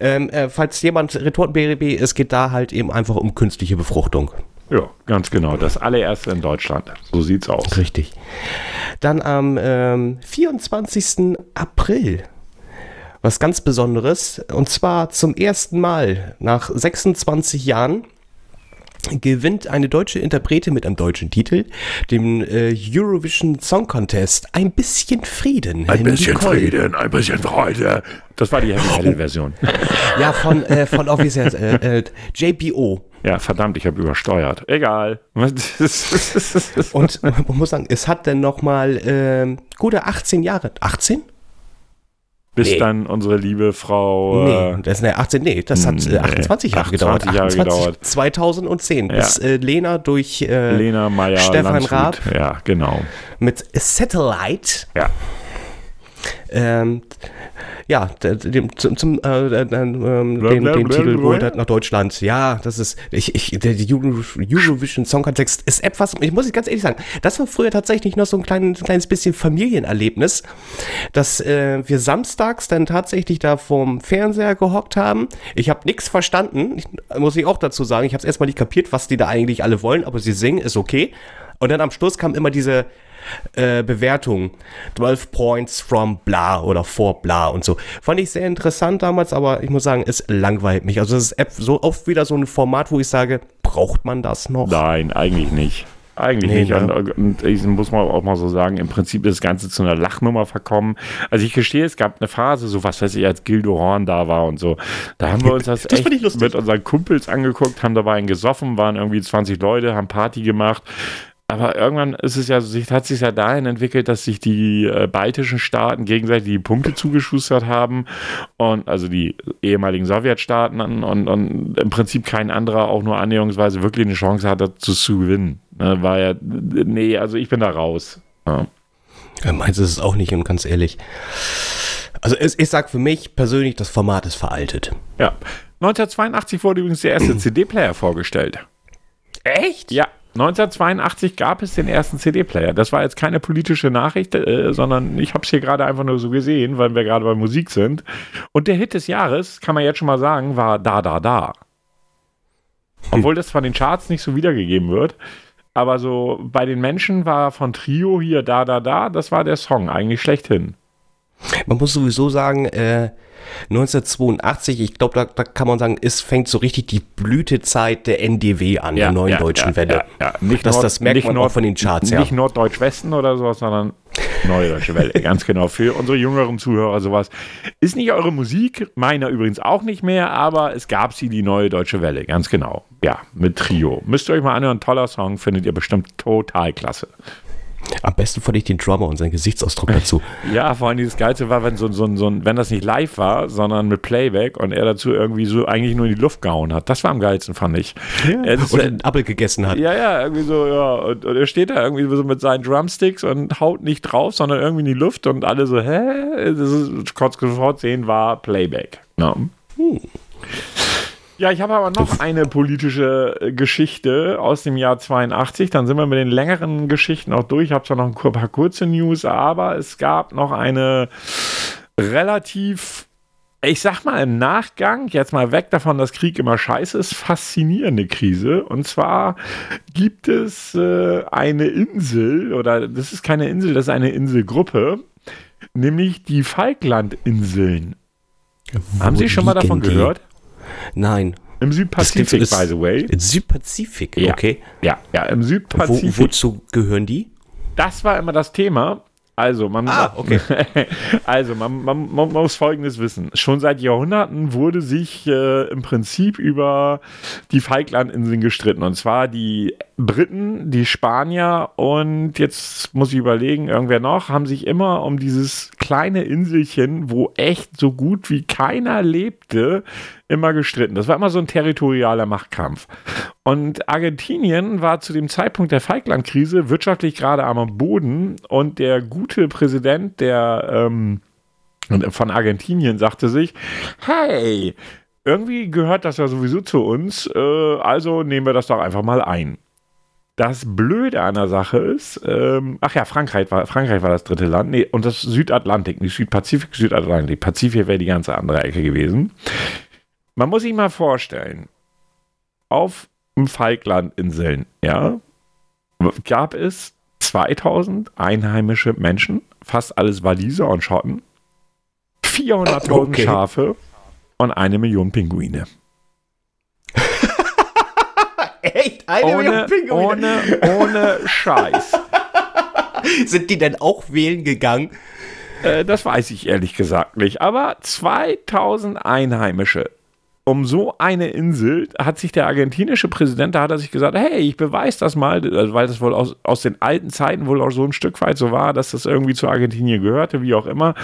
Ähm, äh, falls jemand Retorten-BRB, es geht da halt eben einfach um künstliche Befruchtung. Ja, ganz genau. Das allererste in Deutschland. So sieht's aus. Richtig. Dann am ähm, 24. April was ganz Besonderes. Und zwar zum ersten Mal nach 26 Jahren gewinnt eine deutsche Interprete mit einem deutschen Titel den äh, Eurovision Song Contest. Ein bisschen Frieden. Ein bisschen Nicole. Frieden, ein bisschen Freude. Das war die Heavy Metal Version. [LAUGHS] Ja, von, äh, von offiziell äh, äh, JPO. Ja, verdammt, ich habe übersteuert. Egal. Und man muss sagen, es hat dann nochmal äh, gute 18 Jahre. 18? Bis nee. dann unsere liebe Frau. Nee, äh, das ist eine 18, nee, das hat äh, 28 Jahre 28 gedauert. Jahre 28, gedauert. 2010, ja. bis äh, Lena durch äh, Lena Meyer Stefan Raab. Ja, genau. Mit Satellite. Ja. Ähm, ja, dem, zum, zum äh, ähm, den, den Titel geholt hat nach Deutschland. Ja, das ist, ich, ich, der Eurovision Song Contest ist etwas, ich muss ganz ehrlich sagen, das war früher tatsächlich noch so ein klein, kleines bisschen Familienerlebnis, dass äh, wir samstags dann tatsächlich da vorm Fernseher gehockt haben. Ich habe nichts verstanden, ich, muss ich auch dazu sagen. Ich habe es erstmal nicht kapiert, was die da eigentlich alle wollen, aber sie singen, ist okay. Und dann am Schluss kam immer diese äh, Bewertung. 12 Points from bla oder for bla und so. Fand ich sehr interessant damals, aber ich muss sagen, es langweilt mich. Also es ist so oft wieder so ein Format, wo ich sage, braucht man das noch? Nein, eigentlich nicht. Eigentlich nee, nicht. Ja. Und, und, ich muss mal auch mal so sagen, im Prinzip ist das Ganze zu einer Lachnummer verkommen. Also ich gestehe, es gab eine Phase, so was weiß ich, als Gildo Horn da war und so. Da haben wir uns das, das echt mit unseren Kumpels angeguckt, haben dabei einen gesoffen, waren irgendwie 20 Leute, haben Party gemacht. Aber irgendwann ist es ja, sich, hat sich ja dahin entwickelt, dass sich die äh, baltischen Staaten gegenseitig die Punkte zugeschustert haben und also die ehemaligen Sowjetstaaten und, und im Prinzip kein anderer auch nur annäherungsweise wirklich eine Chance hatte zu, zu gewinnen. Ne, war ja, nee, also ich bin da raus. Ja. Ja, meinst du es auch nicht und ganz ehrlich. Also ich, ich sag für mich persönlich, das Format ist veraltet. Ja. 1982 wurde übrigens der erste [CLEARS THROAT] CD-Player vorgestellt. Echt? Ja, 1982 gab es den ersten CD-Player. Das war jetzt keine politische Nachricht, äh, sondern ich habe es hier gerade einfach nur so gesehen, weil wir gerade bei Musik sind. Und der Hit des Jahres, kann man jetzt schon mal sagen, war Da Da Da. Obwohl das von den Charts nicht so wiedergegeben wird. Aber so bei den Menschen war von Trio hier Da Da Da, das war der Song eigentlich schlechthin. Man muss sowieso sagen, äh, 1982, ich glaube, da, da, kann man sagen, es fängt so richtig die Blütezeit der NDW an, ja, der neuen ja, deutschen ja, Welle. Ja, Nicht das, Nord, das merkt man Nord, auch von den Charts her. Nicht Norddeutsch-Westen oder sowas, sondern neue deutsche Welle. [LAUGHS] Ganz genau. Für unsere jüngeren Zuhörer sowas. Ist nicht eure Musik, meiner übrigens auch nicht mehr, aber es gab sie, die neue deutsche Welle. Ganz genau. Ja, mit Trio. Müsst ihr euch mal anhören. Toller Song, findet ihr bestimmt total klasse. Am besten fand ich den Drummer und seinen Gesichtsausdruck dazu. [LAUGHS] Ja, vor allem das Geilste war, wenn, so, so, so, wenn das nicht live war, sondern mit Playback und er dazu irgendwie so eigentlich nur in die Luft gehauen hat. Das war am geilsten, fand ich. Ja, das, und einen Apfel gegessen hat. Ja, ja, irgendwie so, ja. Und, und, er steht da irgendwie so mit seinen Drumsticks und haut nicht drauf, sondern irgendwie in die Luft und alle so, hä? Das ist kurz sofort sehen, war Playback. Ja. Hm. Ja, ich habe aber noch eine politische äh, Geschichte aus dem Jahr 82. Dann sind wir mit den längeren Geschichten auch durch. Ich habe zwar noch ein paar kurze News, aber es gab noch eine relativ, ich sag mal im Nachgang, jetzt mal weg davon, dass Krieg immer scheiße ist, faszinierende Krise. Und zwar gibt es äh, eine Insel, oder das ist keine Insel, das ist eine Inselgruppe, nämlich die Falklandinseln. Wo Haben Sie schon mal davon gehört? Nein. Im Südpazifik, by the way. Im Südpazifik, ja. okay. Ja, ja, im Südpazifik. Wo, wozu gehören die? Das war immer das Thema. Also, man, ah, okay. [LAUGHS] also man, man, man, muss Folgendes wissen. Schon seit Jahrhunderten wurde sich äh, im Prinzip über die Falklandinseln gestritten. Und zwar die Briten, die Spanier und jetzt muss ich überlegen, irgendwer noch, haben sich immer um dieses kleine Inselchen, wo echt so gut wie keiner lebte, immer gestritten. Das war immer so ein territorialer Machtkampf. Und Argentinien war zu dem Zeitpunkt der Falklandkrise wirtschaftlich gerade am Boden und der gute Präsident der ähm, von Argentinien sagte sich, hey, irgendwie gehört das ja sowieso zu uns, äh, also nehmen wir das doch einfach mal ein. Das Blöde an der Sache ist, ähm, ach ja, Frankreich war, Frankreich war das dritte Land, nee, und das Südatlantik, nicht Südpazifik, Südatlantik. Pazifik wäre die ganze andere Ecke gewesen. Man muss sich mal vorstellen, auf den Falklandinseln, ja, gab es 2000 einheimische Menschen, fast alles Waliser und Schotten, 400.000 okay. Schafe und eine Million Pinguine. Echt? Eine ohne, Million Pinguine? Ohne, ohne Scheiß. [LAUGHS] Sind die denn auch wählen gegangen? Äh, das weiß ich ehrlich gesagt nicht. Aber 2000 Einheimische. Um so eine Insel hat sich der argentinische Präsident, da hat er sich gesagt, hey, ich beweise das mal, also weil das wohl aus, aus den alten Zeiten wohl auch so ein Stück weit so war, dass das irgendwie zu Argentinien gehörte, wie auch immer.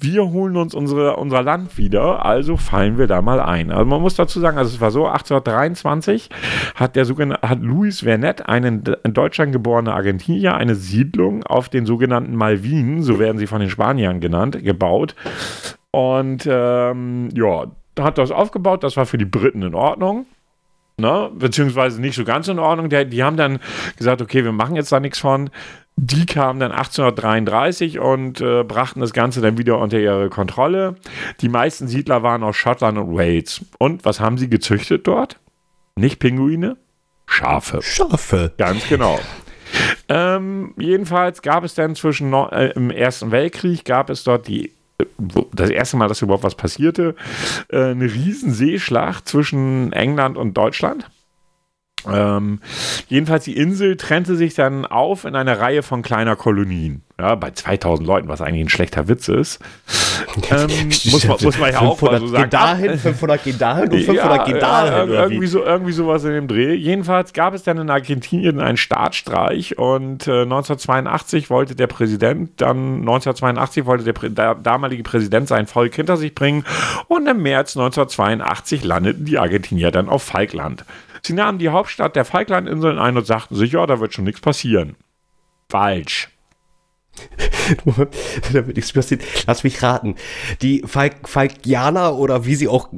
Wir holen uns unsere, unser Land wieder, also fallen wir da mal ein. Also man muss dazu sagen, also es war so, 1823 hat der sogenannte, hat Luis Vernet, einen in Deutschland geborene Argentinier, eine Siedlung auf den sogenannten Malvinen, so werden sie von den Spaniern genannt, gebaut. Und ähm, ja, hat das aufgebaut, das war für die Briten in Ordnung. Ne? Beziehungsweise nicht so ganz in Ordnung. Die, die haben dann gesagt, okay, wir machen jetzt da nichts von. Die kamen dann 1833 und äh, brachten das Ganze dann wieder unter ihre Kontrolle. Die meisten Siedler waren aus Schottland und Wales. Und was haben sie gezüchtet dort? Nicht Pinguine? Schafe. Schafe. Ganz genau. ähm, jedenfalls gab es dann zwischen äh, im Ersten Weltkrieg gab es dort die das erste Mal, dass überhaupt was passierte, äh, eine riesen Seeschlacht zwischen England und Deutschland. Ähm, jedenfalls die Insel trennte sich dann auf in eine Reihe von kleiner Kolonien. Ja, bei 2000 Leuten, was eigentlich ein schlechter Witz ist. [LAUGHS] Ähm, muss, man, muss man ja auch mal so sagen. Geht dahin, 500 geht dahin und 500 ja, geht dahin. Ja, irgendwie, so, irgendwie sowas in dem Dreh. Jedenfalls gab es dann in Argentinien einen Staatsstreich und äh, 1982 wollte der Präsident dann, 1982 wollte der, der damalige Präsident sein Volk hinter sich bringen und im März 1982 landeten die Argentinier dann auf Falkland. Sie nahmen die Hauptstadt der Falklandinseln ein und sagten sich, ja, da wird schon nichts passieren. Falsch. [LAUGHS] da wird nichts passieren. Lass mich raten. Die Falk Falkianer oder wie sie auch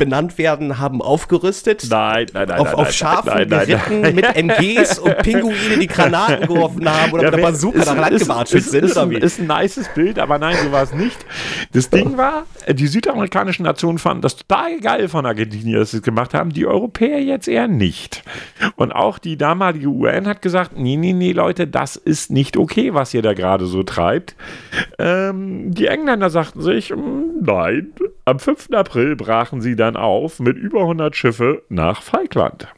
benannt werden, haben aufgerüstet. Nein, nein, nein. Auf, nein, auf nein, Schafen nein, nein, geritten nein. mit MGs und Pinguine, die Granaten geworfen haben oder Ja, mit der Bazooka nach Land gewatscht ist, sind ist, ein, ist ein nices Bild, aber nein, so war es nicht. Das Ding [LAUGHS] war, die südamerikanischen Nationen fanden das total geil von Argentinien, dass sie es gemacht haben, die Europäer jetzt eher nicht. Und auch die damalige UN hat gesagt, nee, nee, nee, Leute, das ist nicht okay, was ihr da gerade so treibt. Ähm, die Engländer sagten sich, "Mm, nein, am 5. April brachen sie dann auf mit über 100 Schiffe nach Falkland.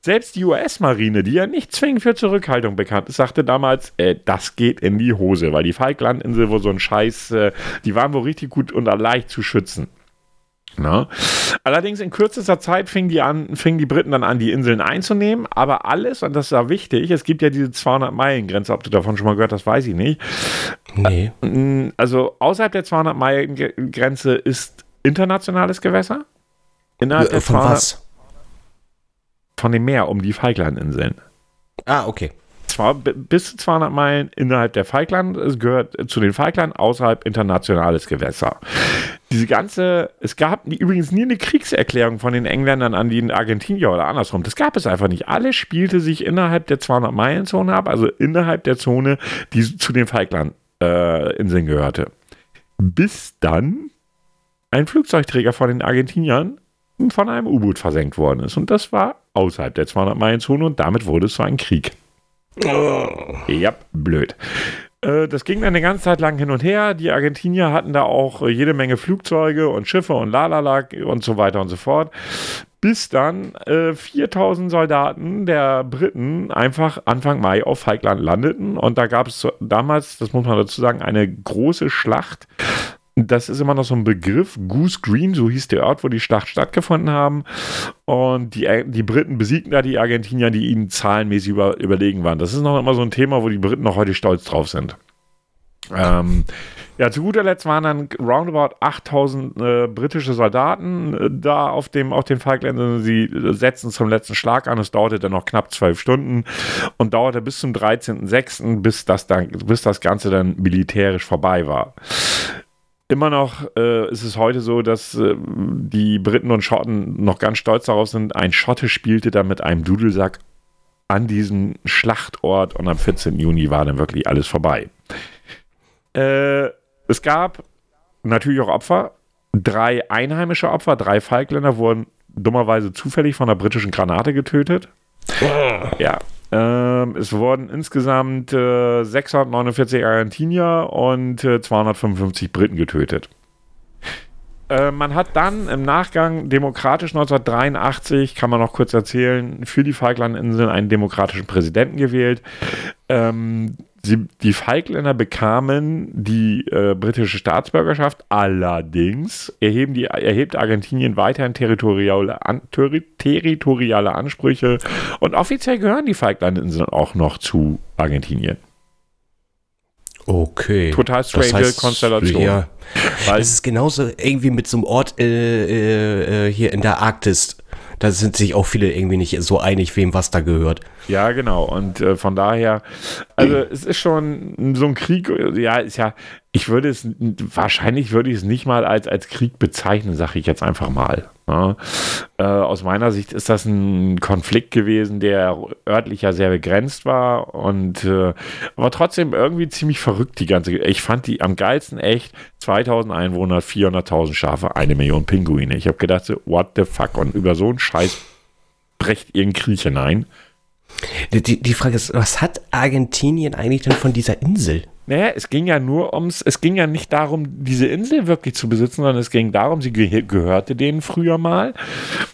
Selbst die US-Marine, die ja nicht zwingend für Zurückhaltung bekannt ist, sagte damals, äh, das geht in die Hose, weil die Falklandinsel wo so ein Scheiß, äh, die waren wohl richtig gut und leicht zu schützen. Na? Allerdings in kürzester Zeit fingen die, an, fingen die Briten dann an, die Inseln einzunehmen, aber alles, und das ist wichtig, es gibt ja diese 200-Meilen-Grenze, ob du davon schon mal gehört hast, weiß ich nicht. Nee. Mm, Also außerhalb der 200-Meilen-Grenze ist internationales Gewässer. Innerhalb der Äh, Von 200 was? Von dem Meer um die Falklandinseln. Ah, okay. Zwar bis zu 200 Meilen innerhalb der Falkland, es gehört zu den Falkland, außerhalb internationales Gewässer. Diese ganze, es gab übrigens nie eine Kriegserklärung von den Engländern an die Argentinier oder andersrum. Das gab es einfach nicht. Alles spielte sich innerhalb der 200-Meilen-Zone ab, also innerhalb der Zone, die zu den Falklandinseln gehörte. Bis dann ein Flugzeugträger von den Argentiniern von einem U-Boot versenkt worden ist. Und das war außerhalb der 200-Meilen-Zone und damit wurde es zu einem Krieg. Ja, blöd. Äh, Das ging dann eine ganze Zeit lang hin und her. Die Argentinier hatten da auch äh, jede Menge Flugzeuge und Schiffe und lalala und so weiter und so fort. Bis dann äh, 4000 Soldaten der Briten einfach Anfang Mai auf Falkland landeten. Und da gab es damals, das muss man dazu sagen, eine große Schlacht. Das ist immer noch so ein Begriff. Goose Green, so hieß der Ort, wo die Schlacht stattgefunden haben. Und die, die Briten besiegten da die Argentinier, die ihnen zahlenmäßig über, überlegen waren. Das ist noch immer so ein Thema, wo die Briten noch heute stolz drauf sind. Ähm, ja, zu guter Letzt waren dann roundabout 8000 äh, britische Soldaten äh, da auf dem auf den Falkländern. Sie setzten zum letzten Schlag an. Es dauerte dann noch knapp zwölf Stunden und dauerte bis zum 13.06., bis bis das Ganze dann militärisch vorbei war. Immer noch äh, ist es heute so, dass äh, die Briten und Schotten noch ganz stolz darauf sind. Ein Schotte spielte da mit einem Dudelsack an diesem Schlachtort und am 14. Juni war dann wirklich alles vorbei. Äh, es gab natürlich auch Opfer. Drei einheimische Opfer, drei Falkländer wurden dummerweise zufällig von einer britischen Granate getötet. Ja. Ähm, es wurden insgesamt äh, 649 Argentinier und äh, 255 Briten getötet. Äh, man hat dann im Nachgang demokratisch 1983, kann man noch kurz erzählen, für die Falklandinseln einen demokratischen Präsidenten gewählt. Ähm, Sie, die Falkländer bekamen die äh, britische Staatsbürgerschaft, allerdings erheben die, erhebt Argentinien weiterhin territoriale, an, terri territoriale Ansprüche und offiziell gehören die Falklandinseln auch noch zu Argentinien. Okay. Total strange das heißt, Konstellation. Ja. Weil es ist genauso irgendwie mit so einem Ort äh, äh, äh hier in der Arktis da sind sich auch viele irgendwie nicht so einig, wem was da gehört. Ja, genau. Und äh, von daher, also [CLEARS THROAT] es ist schon so ein Krieg, ja, ist ja, ich würde es, wahrscheinlich würde ich es nicht mal als, als Krieg bezeichnen, sage ich jetzt einfach mal. Ja. Äh, aus meiner Sicht ist das ein Konflikt gewesen, der örtlich ja sehr begrenzt war und äh, aber trotzdem irgendwie ziemlich verrückt, die ganze. Ich fand die am geilsten echt 2000 Einwohner, 400.000 Schafe, eine Million Pinguine. Ich habe gedacht, so, what the fuck? Und über so einen Scheiß brecht ihr einen Krieg hinein. Die, die Frage ist, was hat Argentinien eigentlich denn von dieser Insel? Naja, es ging ja nur ums, es ging ja nicht darum, diese Insel wirklich zu besitzen, sondern es ging darum, sie ge gehörte denen früher mal.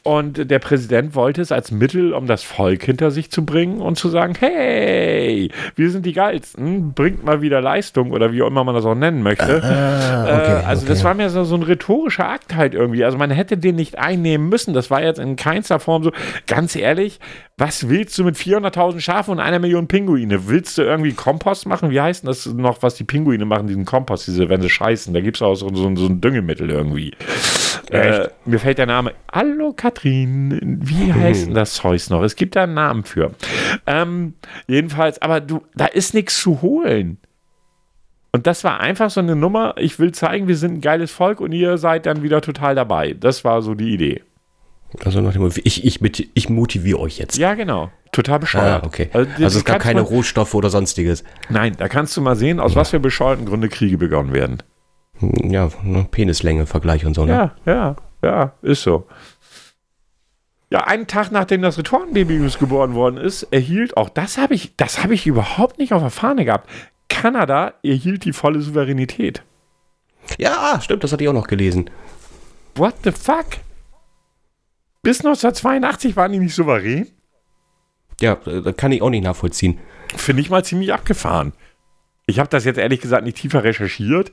Und der Präsident wollte es als Mittel, um das Volk hinter sich zu bringen und zu sagen, hey, wir sind die Geilsten, bringt mal wieder Leistung oder wie auch immer man das auch nennen möchte. Ah, okay, äh, also okay. das war mir so, so ein rhetorischer Akt halt irgendwie. Also man hätte den nicht einnehmen müssen. Das war jetzt in keinster Form so. Ganz ehrlich, was willst du mit 400.000 Schafen und einer Million Pinguine? Willst du irgendwie Kompost machen? Wie heißt das noch, was die Pinguine machen, diesen Kompost, diese, wenn sie scheißen? Da gibt es auch so, so, so, ein Düngemittel irgendwie. Äh, mir fällt der Name. Hallo Katrin, wie heißt denn das Zeug noch? Es gibt da einen Namen für. Ähm, jedenfalls, aber du, da ist nichts zu holen. Und das war einfach so eine Nummer. Ich will zeigen, wir sind ein geiles Volk und ihr seid dann wieder total dabei. Das war so die Idee. Also nach dem ich, ich, mit, ich motiviere euch jetzt. Ja, genau. Total bescheuert. Ah, okay. Also, also es gab keine mal, Rohstoffe oder sonstiges. Nein, da kannst du mal sehen, aus ja. was für bescheuerten Gründen Kriege begonnen werden. Hm, ja, ne, Penislänge, Vergleich und so, ne? Ja, ja, ja, ist so. Ja, einen Tag nachdem das Retorenbaby geboren worden ist, erhielt, auch das habe ich, das habe ich überhaupt nicht auf der Fahne gehabt. Kanada erhielt die volle Souveränität. Ja, stimmt, das hatte ich auch noch gelesen. What the fuck? Bis 1982 waren die nicht souverän? Ja, das kann ich auch nicht nachvollziehen. Finde ich mal ziemlich abgefahren. Ich habe das jetzt ehrlich gesagt nicht tiefer recherchiert,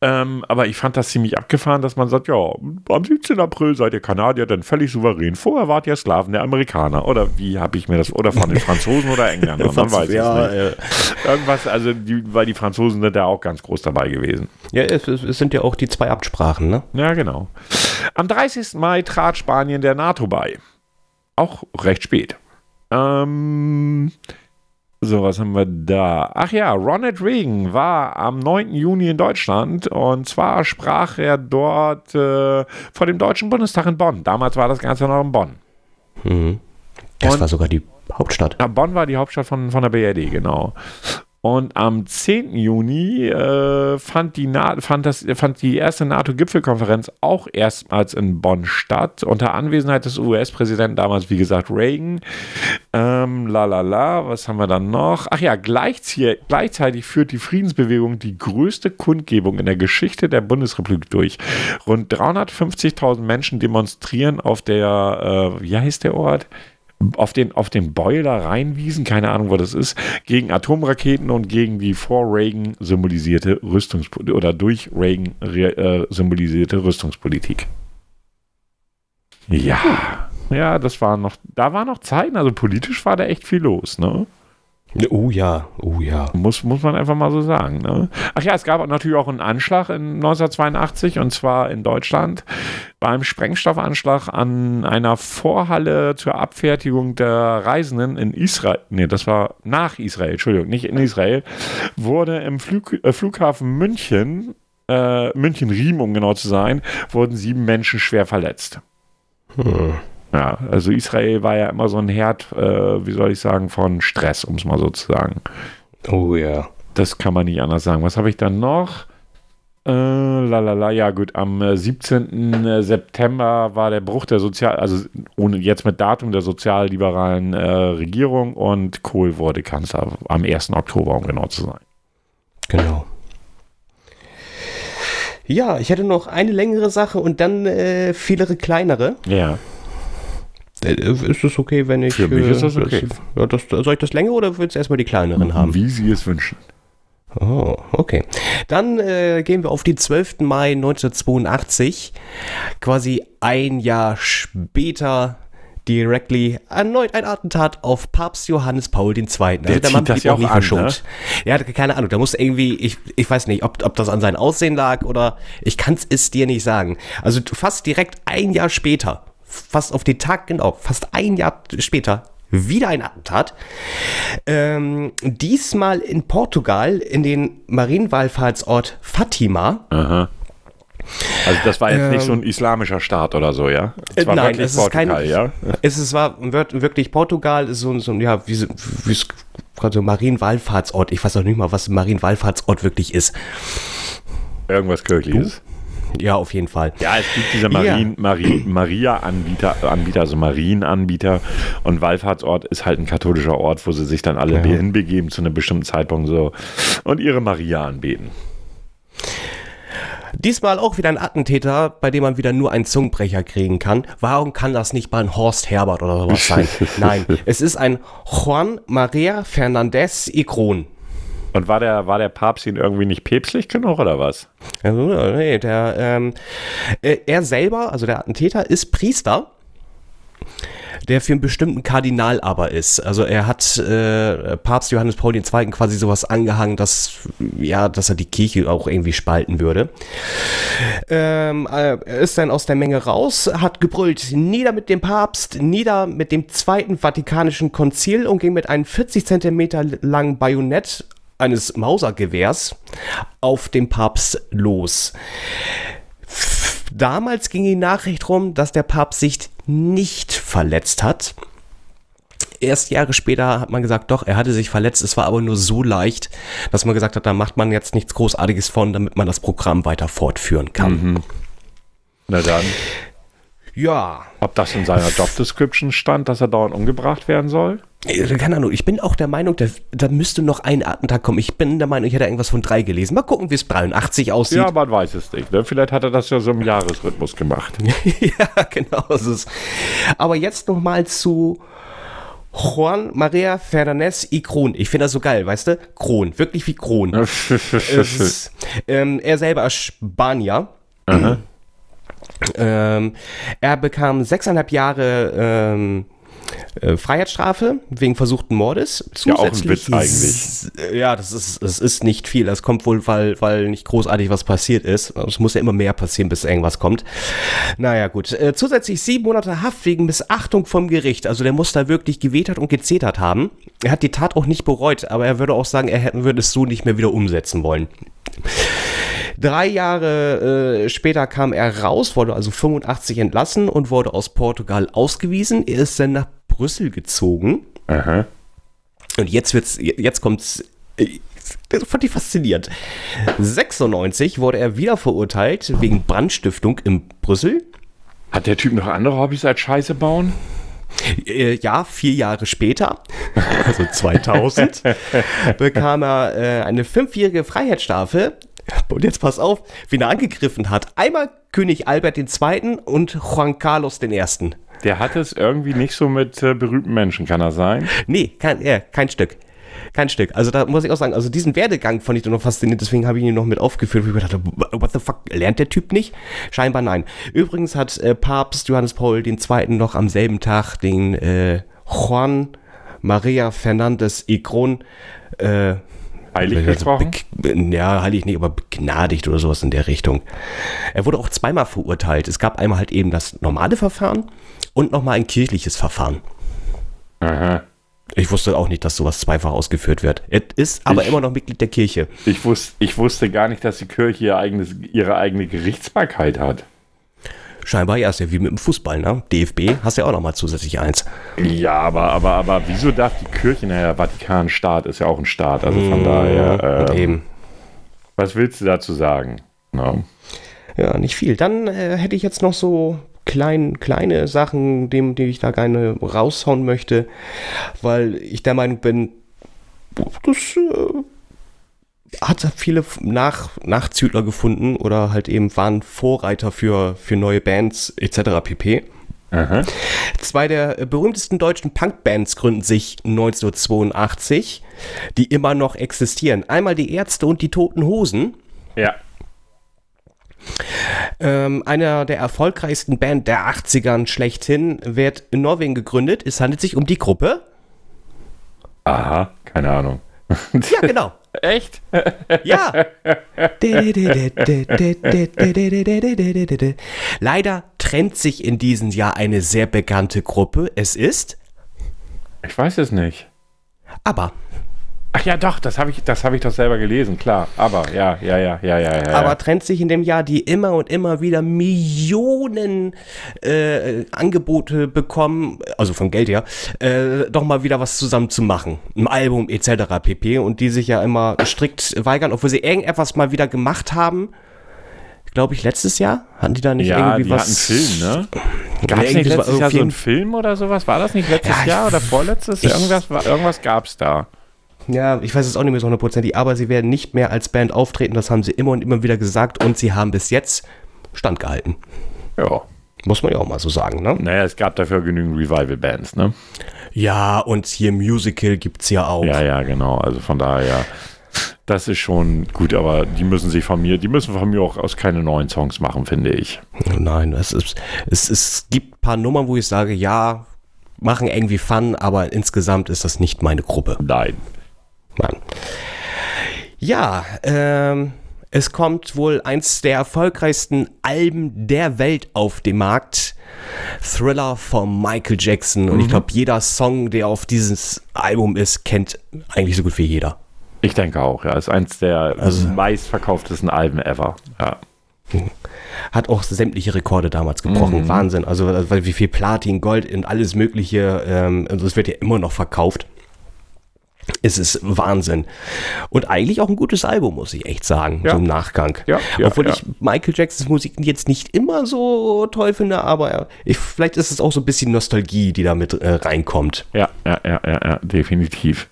ähm, aber ich fand das ziemlich abgefahren, dass man sagt, ja, am 17. April seid ihr Kanadier dann völlig souverän. Vorher wart ihr Sklaven der Amerikaner. Oder wie habe ich mir das, oder von den Franzosen oder Engländern, [LAUGHS] man weiß ja, es nicht. Ja. Irgendwas, also, die, weil die Franzosen sind da auch ganz groß dabei gewesen. Ja, es, es sind ja auch die zwei Absprachen, ne? Ja, genau. Am 30. Mai trat Spanien der NATO bei. Auch recht spät. Ähm, so, was haben wir da? Ach ja, Ronald Reagan war am 9. Juni in Deutschland und zwar sprach er dort äh, vor dem Deutschen Bundestag in Bonn. Damals war das Ganze noch in Bonn. Mhm. Das und, war sogar die Hauptstadt. Ja, Bonn war die Hauptstadt von, von der BRD, genau. Und am 10. Juni äh, fand, die fand, das, fand die erste NATO-Gipfelkonferenz auch erstmals in Bonn statt, unter Anwesenheit des US-Präsidenten damals, wie gesagt, Reagan. Ähm, la was haben wir dann noch? Ach ja, gleichzeitig, gleichzeitig führt die Friedensbewegung die größte Kundgebung in der Geschichte der Bundesrepublik durch. Rund 350.000 Menschen demonstrieren auf der, äh, wie heißt der Ort? Auf den, auf den Boiler reinwiesen, keine Ahnung, wo das ist, gegen Atomraketen und gegen die vor Reagan symbolisierte Rüstungspolitik oder durch Reagan äh, symbolisierte Rüstungspolitik. Ja, ja, das war noch, da war noch Zeiten, also politisch war da echt viel los, ne? Oh ja, oh ja. Muss, muss man einfach mal so sagen. Ne? Ach ja, es gab natürlich auch einen Anschlag in 1982 und zwar in Deutschland beim Sprengstoffanschlag an einer Vorhalle zur Abfertigung der Reisenden in Israel. Nee, das war nach Israel, Entschuldigung, nicht in Israel, wurde im Flug, äh, Flughafen München, äh, München-Riem, um genau zu sein, wurden sieben Menschen schwer verletzt. Hm. Ja, also Israel war ja immer so ein Herd, äh, wie soll ich sagen, von Stress, um es mal so zu sagen. Oh ja. Das kann man nicht anders sagen. Was habe ich dann noch? Äh, lalala, ja gut, am 17. Äh, September war der Bruch der Sozial, also ohne jetzt mit Datum der sozialliberalen äh, Regierung und Kohl wurde Kanzler am 1. Oktober, um genau zu sein. Genau. Ja, ich hätte noch eine längere Sache und dann äh, viele kleinere. Ja. Äh, ist es okay, wenn ich. Für mich ist das okay. Das, das, soll ich das länger oder willst du erstmal die kleineren haben? Wie Sie es wünschen. Oh, okay. Dann äh, gehen wir auf den 12. Mai 1982. Quasi ein Jahr später directly erneut ein Attentat auf Papst Johannes Paul II. Also der, der Mann blieb ja auch nie verschont. Ne? Ja, keine Ahnung, da muss irgendwie, ich, ich weiß nicht, ob, ob das an seinem Aussehen lag oder ich kann es dir nicht sagen. Also fast direkt ein Jahr später, fast auf den Tag genau, fast ein Jahr später wieder ein Attentat. Ähm, diesmal in Portugal, in den Marienwallfahrtsort Fatima. Aha. Also das war jetzt ähm, nicht so ein ähm, islamischer Staat oder so, ja? Es war nein, es ist Portugal, kein, ja? Es ist, war wirklich Portugal, ist so, so ja, wie, wie gerade so Marienwallfahrtsort. Ich weiß auch nicht mal, was ein Marienwallfahrtsort wirklich ist. Irgendwas Kirchliches. Ja, auf jeden Fall. Ja, es gibt diese Marien, ja. Marien, Maria-Anbieter, Anbieter, also Marienanbieter. Und Wallfahrtsort ist halt ein katholischer Ort, wo sie sich dann alle ja. hinbegeben zu einem bestimmten Zeitpunkt so und ihre Maria anbeten. Diesmal auch wieder ein Attentäter, bei dem man wieder nur einen Zungenbrecher kriegen kann. Warum kann das nicht mal ein Horst Herbert oder sowas sein? [LAUGHS] Nein, es ist ein Juan Maria Fernandez Ikron. Und war der, war der Papst ihn irgendwie nicht päpstlich genug oder was? Also, nee, der, ähm, äh, er selber, also der Attentäter, ist Priester der für einen bestimmten Kardinal aber ist. Also er hat äh, Papst Johannes Paul II. quasi sowas angehangen, dass, ja, dass er die Kirche auch irgendwie spalten würde. Ähm, äh, er ist dann aus der Menge raus, hat gebrüllt, nieder mit dem Papst, nieder mit dem Zweiten Vatikanischen Konzil und ging mit einem 40 Zentimeter langen Bajonett eines Mausergewehrs auf den Papst los. Damals ging die Nachricht rum, dass der Papst sich nicht verletzt hat. Erst Jahre später hat man gesagt, doch, er hatte sich verletzt. Es war aber nur so leicht, dass man gesagt hat, da macht man jetzt nichts Großartiges von, damit man das Programm weiter fortführen kann. Mhm. Na dann. Ja. Ob das in seiner Job Description stand, dass er dauernd umgebracht werden soll? Keine Ahnung, ich bin auch der Meinung, da, da müsste noch ein Attentat kommen. Ich bin der Meinung, ich hätte irgendwas von drei gelesen. Mal gucken, wie es 83 aussieht. Ja, man weiß es nicht. Ne? Vielleicht hat er das ja so im Jahresrhythmus gemacht. [LAUGHS] ja, genau. Ist Aber jetzt nochmal zu Juan Maria Fernandez y Kron. Ich finde das so geil, weißt du? Kron, wirklich wie Kron. [LAUGHS] ist, ähm, er selber ist Spanier. Ähm, er bekam sechseinhalb Jahre ähm, äh, Freiheitsstrafe wegen versuchten Mordes. Zusätzlich, ja, auch ein Witz eigentlich. Ja, das ist, das ist nicht viel. Das kommt wohl, weil, weil nicht großartig was passiert ist. Es muss ja immer mehr passieren, bis irgendwas kommt. Naja, gut. Äh, zusätzlich sieben Monate Haft wegen Missachtung vom Gericht. Also der muss da wirklich gewetert und gezetert haben. Er hat die Tat auch nicht bereut, aber er würde auch sagen, er hätte, würde es so nicht mehr wieder umsetzen wollen. Drei Jahre äh, später kam er raus, wurde also 85 entlassen und wurde aus Portugal ausgewiesen. Er ist dann nach Brüssel gezogen. Aha. Und jetzt wird's, jetzt kommt's. Äh, das fand ich faszinierend. 96 wurde er wieder verurteilt wegen Brandstiftung in Brüssel. Hat der Typ noch andere Hobbys als Scheiße bauen? Äh, ja, vier Jahre später, [LAUGHS] also 2000, [LAUGHS] bekam er äh, eine fünfjährige Freiheitsstrafe. Und jetzt pass auf, wen er angegriffen hat. Einmal König Albert II. und Juan Carlos I. Der hat es irgendwie nicht so mit äh, berühmten Menschen, kann er sein? Nee, kein, äh, kein Stück. Kein Stück. Also da muss ich auch sagen, also diesen Werdegang fand ich noch faszinierend, deswegen habe ich ihn noch mit aufgeführt, wo ich dachte, what the fuck, lernt der Typ nicht? Scheinbar nein. Übrigens hat äh, Papst Johannes Paul II. noch am selben Tag den äh, Juan Maria Fernandez Igron äh, Heilig gesprochen? Ja, heilig nicht, aber begnadigt oder sowas in der Richtung. Er wurde auch zweimal verurteilt. Es gab einmal halt eben das normale Verfahren und nochmal ein kirchliches Verfahren. Aha. Ich wusste auch nicht, dass sowas zweifach ausgeführt wird. Er ist aber ich, immer noch Mitglied der Kirche. Ich, wus, ich wusste gar nicht, dass die Kirche ihr eigenes, ihre eigene Gerichtsbarkeit hat. Scheinbar ja, ist ja wie mit dem Fußball, ne? DFB hast ja auch nochmal zusätzlich eins. Ja, aber, aber, aber wieso darf die Kirche, naja, Vatikanstaat ist ja auch ein Staat, also von mmh, daher. Ähm, eben. Was willst du dazu sagen? No. Ja, nicht viel. Dann äh, hätte ich jetzt noch so klein, kleine Sachen, dem, die ich da gerne raushauen möchte, weil ich der Meinung bin, das äh, hat viele Nach Nachzügler gefunden oder halt eben waren Vorreiter für, für neue Bands etc. pp. Aha. Zwei der berühmtesten deutschen Punkbands gründen sich 1982, die immer noch existieren. Einmal die Ärzte und die Toten Hosen. Ja. Ähm, einer der erfolgreichsten Band der 80ern schlechthin wird in Norwegen gegründet. Es handelt sich um die Gruppe. Aha, keine Ahnung. Ja, genau. [LAUGHS] Echt? Ja. Leider trennt sich in diesem Jahr eine sehr bekannte Gruppe. Es ist. Ich weiß es nicht. Aber. Ach ja, doch, das habe ich, hab ich doch selber gelesen, klar. Aber, ja, ja, ja, ja, ja, ja. Aber trennt sich in dem Jahr, die immer und immer wieder Millionen äh, Angebote bekommen, also von Geld her, äh, doch mal wieder was zusammen zu machen. Ein Album etc. pp. Und die sich ja immer strikt weigern, obwohl sie irgendetwas mal wieder gemacht haben. Glaube ich, letztes Jahr? Hatten die da nicht ja, irgendwie die was? Hatten Film, ne? Gab es nicht letztes Jahr so einen Film oder sowas? War das nicht letztes Ja, Jahr oder vorletztes? ich- irgendwas war- irgendwas gab es da. Ja, ich weiß es auch nicht mehr so hundertprozentig, aber sie werden nicht mehr als Band auftreten, das haben sie immer und immer wieder gesagt und sie haben bis jetzt standgehalten. Ja. Muss man ja auch mal so sagen, ne? Naja, es gab dafür genügend Revival-Bands, ne? Ja, und hier Musical gibt's ja auch. Ja, ja, genau. Also von daher, das ist schon gut, aber die müssen sich von mir, die müssen von mir auch aus keine neuen Songs machen, finde ich. Nein, es, ist, es, es gibt ein paar Nummern, wo ich sage, ja, machen irgendwie Fun, aber insgesamt ist das nicht meine Gruppe. Nein. Mann. Ja, ähm, es kommt wohl eins der erfolgreichsten Alben der Welt auf den Markt. Thriller von Michael Jackson. Und ich glaube, jeder Song, der auf dieses Album ist, kennt eigentlich so gut wie jeder. Ich denke auch, ja. Ist eins der Also- meistverkauftesten Alben ever. Ja. Hat auch sämtliche Rekorde damals gebrochen. Wahnsinn. Also, wie viel Platin, Gold und alles Mögliche. Ähm, also, es wird ja immer noch verkauft. Es ist Wahnsinn. Und eigentlich auch ein gutes Album, muss ich echt sagen, Ja. so im Nachgang. Ja, ja, Obwohl ich Michael Jacksons Musik jetzt nicht immer so toll finde, aber ich, vielleicht ist es auch so ein bisschen Nostalgie, die da mit äh, reinkommt. Ja, ja, ja, ja, definitiv.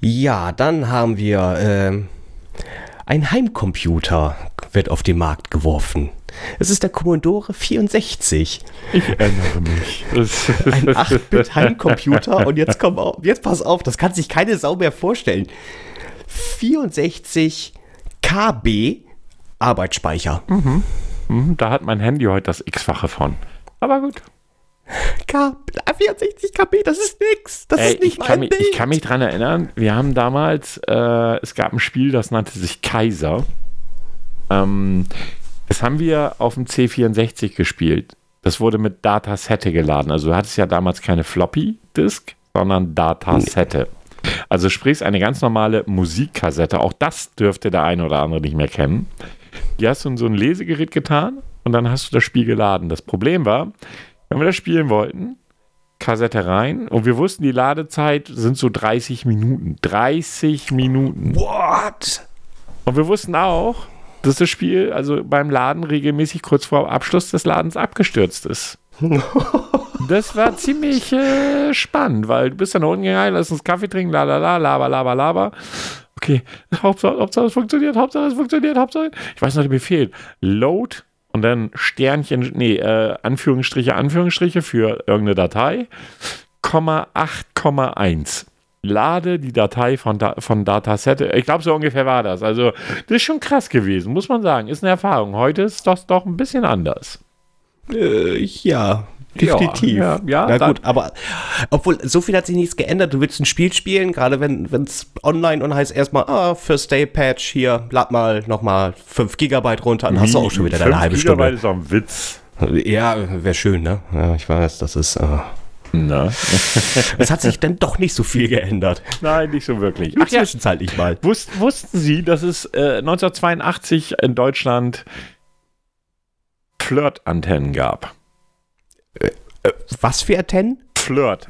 Ja, dann haben wir ähm, ein Heimcomputer wird auf den Markt geworfen. Es ist der Commodore 64. Ich erinnere mich. Ein [LAUGHS] 8-Bit-Heimcomputer und jetzt komm auf, jetzt pass auf, das kann sich keine Sau mehr vorstellen. 64 KB Arbeitsspeicher. Hm, da hat mein Handy heute das X-fache von. Aber gut. K 64 KB, das ist nix. Das Ey, ist nicht ich, kann mein mich, ich Bild. kann mich dran erinnern, wir haben damals, äh, es gab ein Spiel, das nannte sich Kaiser. Ähm, das haben wir auf dem C64 gespielt. Das wurde mit Datasette geladen. Also du hattest ja damals keine Floppy-Disk, sondern Datasette. Also sprich eine ganz normale Musikkassette. Auch das dürfte der eine oder andere nicht mehr kennen. Die hast du in so ein Lesegerät getan und dann hast du das Spiel geladen. Das Problem war, wenn wir das spielen wollten, Kassette rein und wir wussten, die Ladezeit sind so 30 Minuten. 30 Minuten. What? Und wir wussten auch, dass das Spiel also beim Laden regelmäßig kurz vor Abschluss des Ladens abgestürzt ist. [LAUGHS] Das war ziemlich äh, spannend, weil du bist dann unten gegangen, lass uns Kaffee trinken, la la la, laber, laber, laber. Okay, Hauptsache, Hauptsache es funktioniert, Hauptsache es funktioniert, Hauptsache. Ich weiß noch den Befehl. Load und dann Sternchen, nee, äh, Anführungsstriche, Anführungsstriche für irgendeine Datei, Komma 8,1. Lade die Datei von, da von Datasette. Ich glaube, so ungefähr war das. Also, das ist schon krass gewesen, muss man sagen. Ist eine Erfahrung. Heute ist das doch ein bisschen anders. Äh, ja, definitiv. Ja, ja, Na gut, aber obwohl so viel hat sich nichts geändert. Du willst ein Spiel spielen, gerade wenn es online und heißt erstmal, ah, First Day Patch hier, lad mal nochmal 5 Gigabyte runter, dann hast du auch schon wieder deine halbe Gigabyte Stunde. ist auch ein Witz. Ja, wäre schön, ne? Ja, ich weiß, das ist. Äh, Na? [LAUGHS] es hat sich dann doch nicht so viel geändert. Nein, nicht so wirklich. Ach Ach ja, Zwischenzeitlich mal. wussten, wussten Sie, dass es äh, 1982 in Deutschland Flirt-Antennen gab? Was für Antennen? Flirt.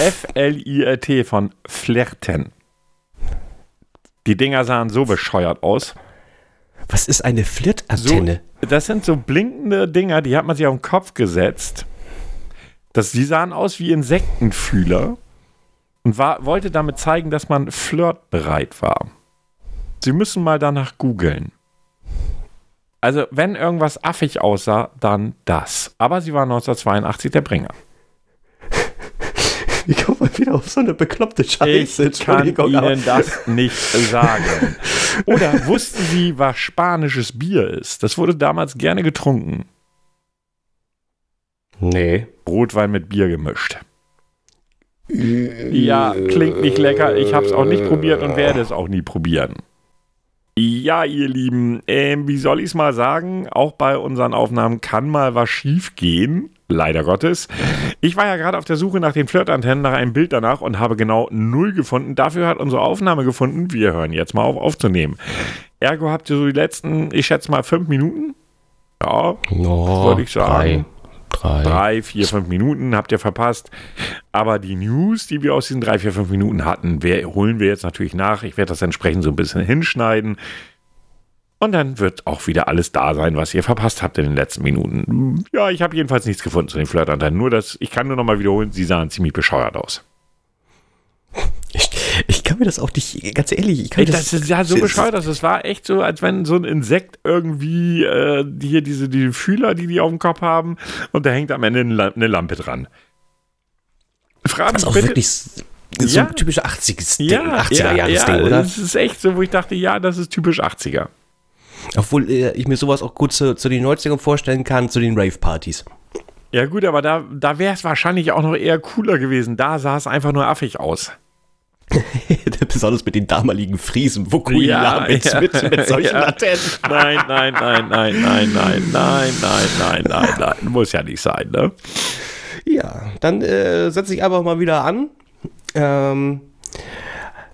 F-I-F-L-I-R-T von Flirten. Die Dinger sahen so bescheuert aus. Was ist eine So, Flirt-Antenne? das sind so blinkende Dinger, die hat man sich auf den Kopf gesetzt. Das, die sahen aus wie Insektenfühler und war, wollte damit zeigen, dass man flirtbereit war. Sie müssen mal danach googeln. Also, wenn irgendwas affig aussah, dann das. Aber sie war 1982 der Bringer. [LAUGHS] Ich komme mal wieder auf so eine bekloppte Scheiße. Ich kann Ihnen das nicht sagen. [LAUGHS] Oder wussten Sie, was spanisches Bier ist? Das wurde damals gerne getrunken. Nee. Rotwein mit Bier gemischt. Ja, klingt nicht lecker. Ich habe es auch nicht probiert und werde es auch nie probieren. Ja, ihr Lieben, äh, wie soll ich es mal sagen? Auch bei unseren Aufnahmen kann mal was schief gehen. Leider Gottes. Ich war ja gerade auf der Suche nach den Flirtantennen, nach einem Bild danach und habe genau null gefunden. Dafür hat unsere Aufnahme gefunden. Wir hören jetzt mal auf aufzunehmen. Ergo habt ihr so die letzten, ich schätze mal, fünf Minuten. Ja, oh, würde ich sagen. Drei. Drei, vier, fünf Minuten habt ihr verpasst. Aber die News, die wir aus diesen drei, vier, fünf Minuten hatten, wir, holen wir jetzt natürlich nach. Ich werde das entsprechend so ein bisschen hinschneiden. Und dann wird auch wieder alles da sein, was ihr verpasst habt in den letzten Minuten. Ja, ich habe jedenfalls nichts gefunden zu den Flirtantennen. Nur das, ich kann nur noch mal wiederholen, sie sahen ziemlich bescheuert aus. Ich, ich kann mir das auch nicht, ganz ehrlich, ich kann Ey, das, das ist ja so bescheuert, dass es war echt so, als wenn so ein Insekt irgendwie äh, hier diese die Fühler, die die auf dem Kopf haben, und da hängt am Ende eine Lampe dran. Das ist auch bitte, wirklich so ja, ein typisches 80er-Ding, ja, 80er-Jahres-Ding, ja, oder? Das ist echt so, wo ich dachte, ja, das ist typisch 80er. Obwohl äh, ich mir sowas auch gut zu, zu den 90ern vorstellen kann, zu den Rave-Partys. Ja, gut, aber da, da wäre es wahrscheinlich auch noch eher cooler gewesen. Da sah es einfach nur affig aus. Besonders mit den damaligen Friesen, wo Queen ja, mit, ja, mit, mit solchen ja. Laternen. Nein, nein, nein, nein, nein, nein, nein, nein, nein, nein, nein. Muss ja nicht sein, ne? Ja, dann äh, setze ich einfach mal wieder an. Ähm,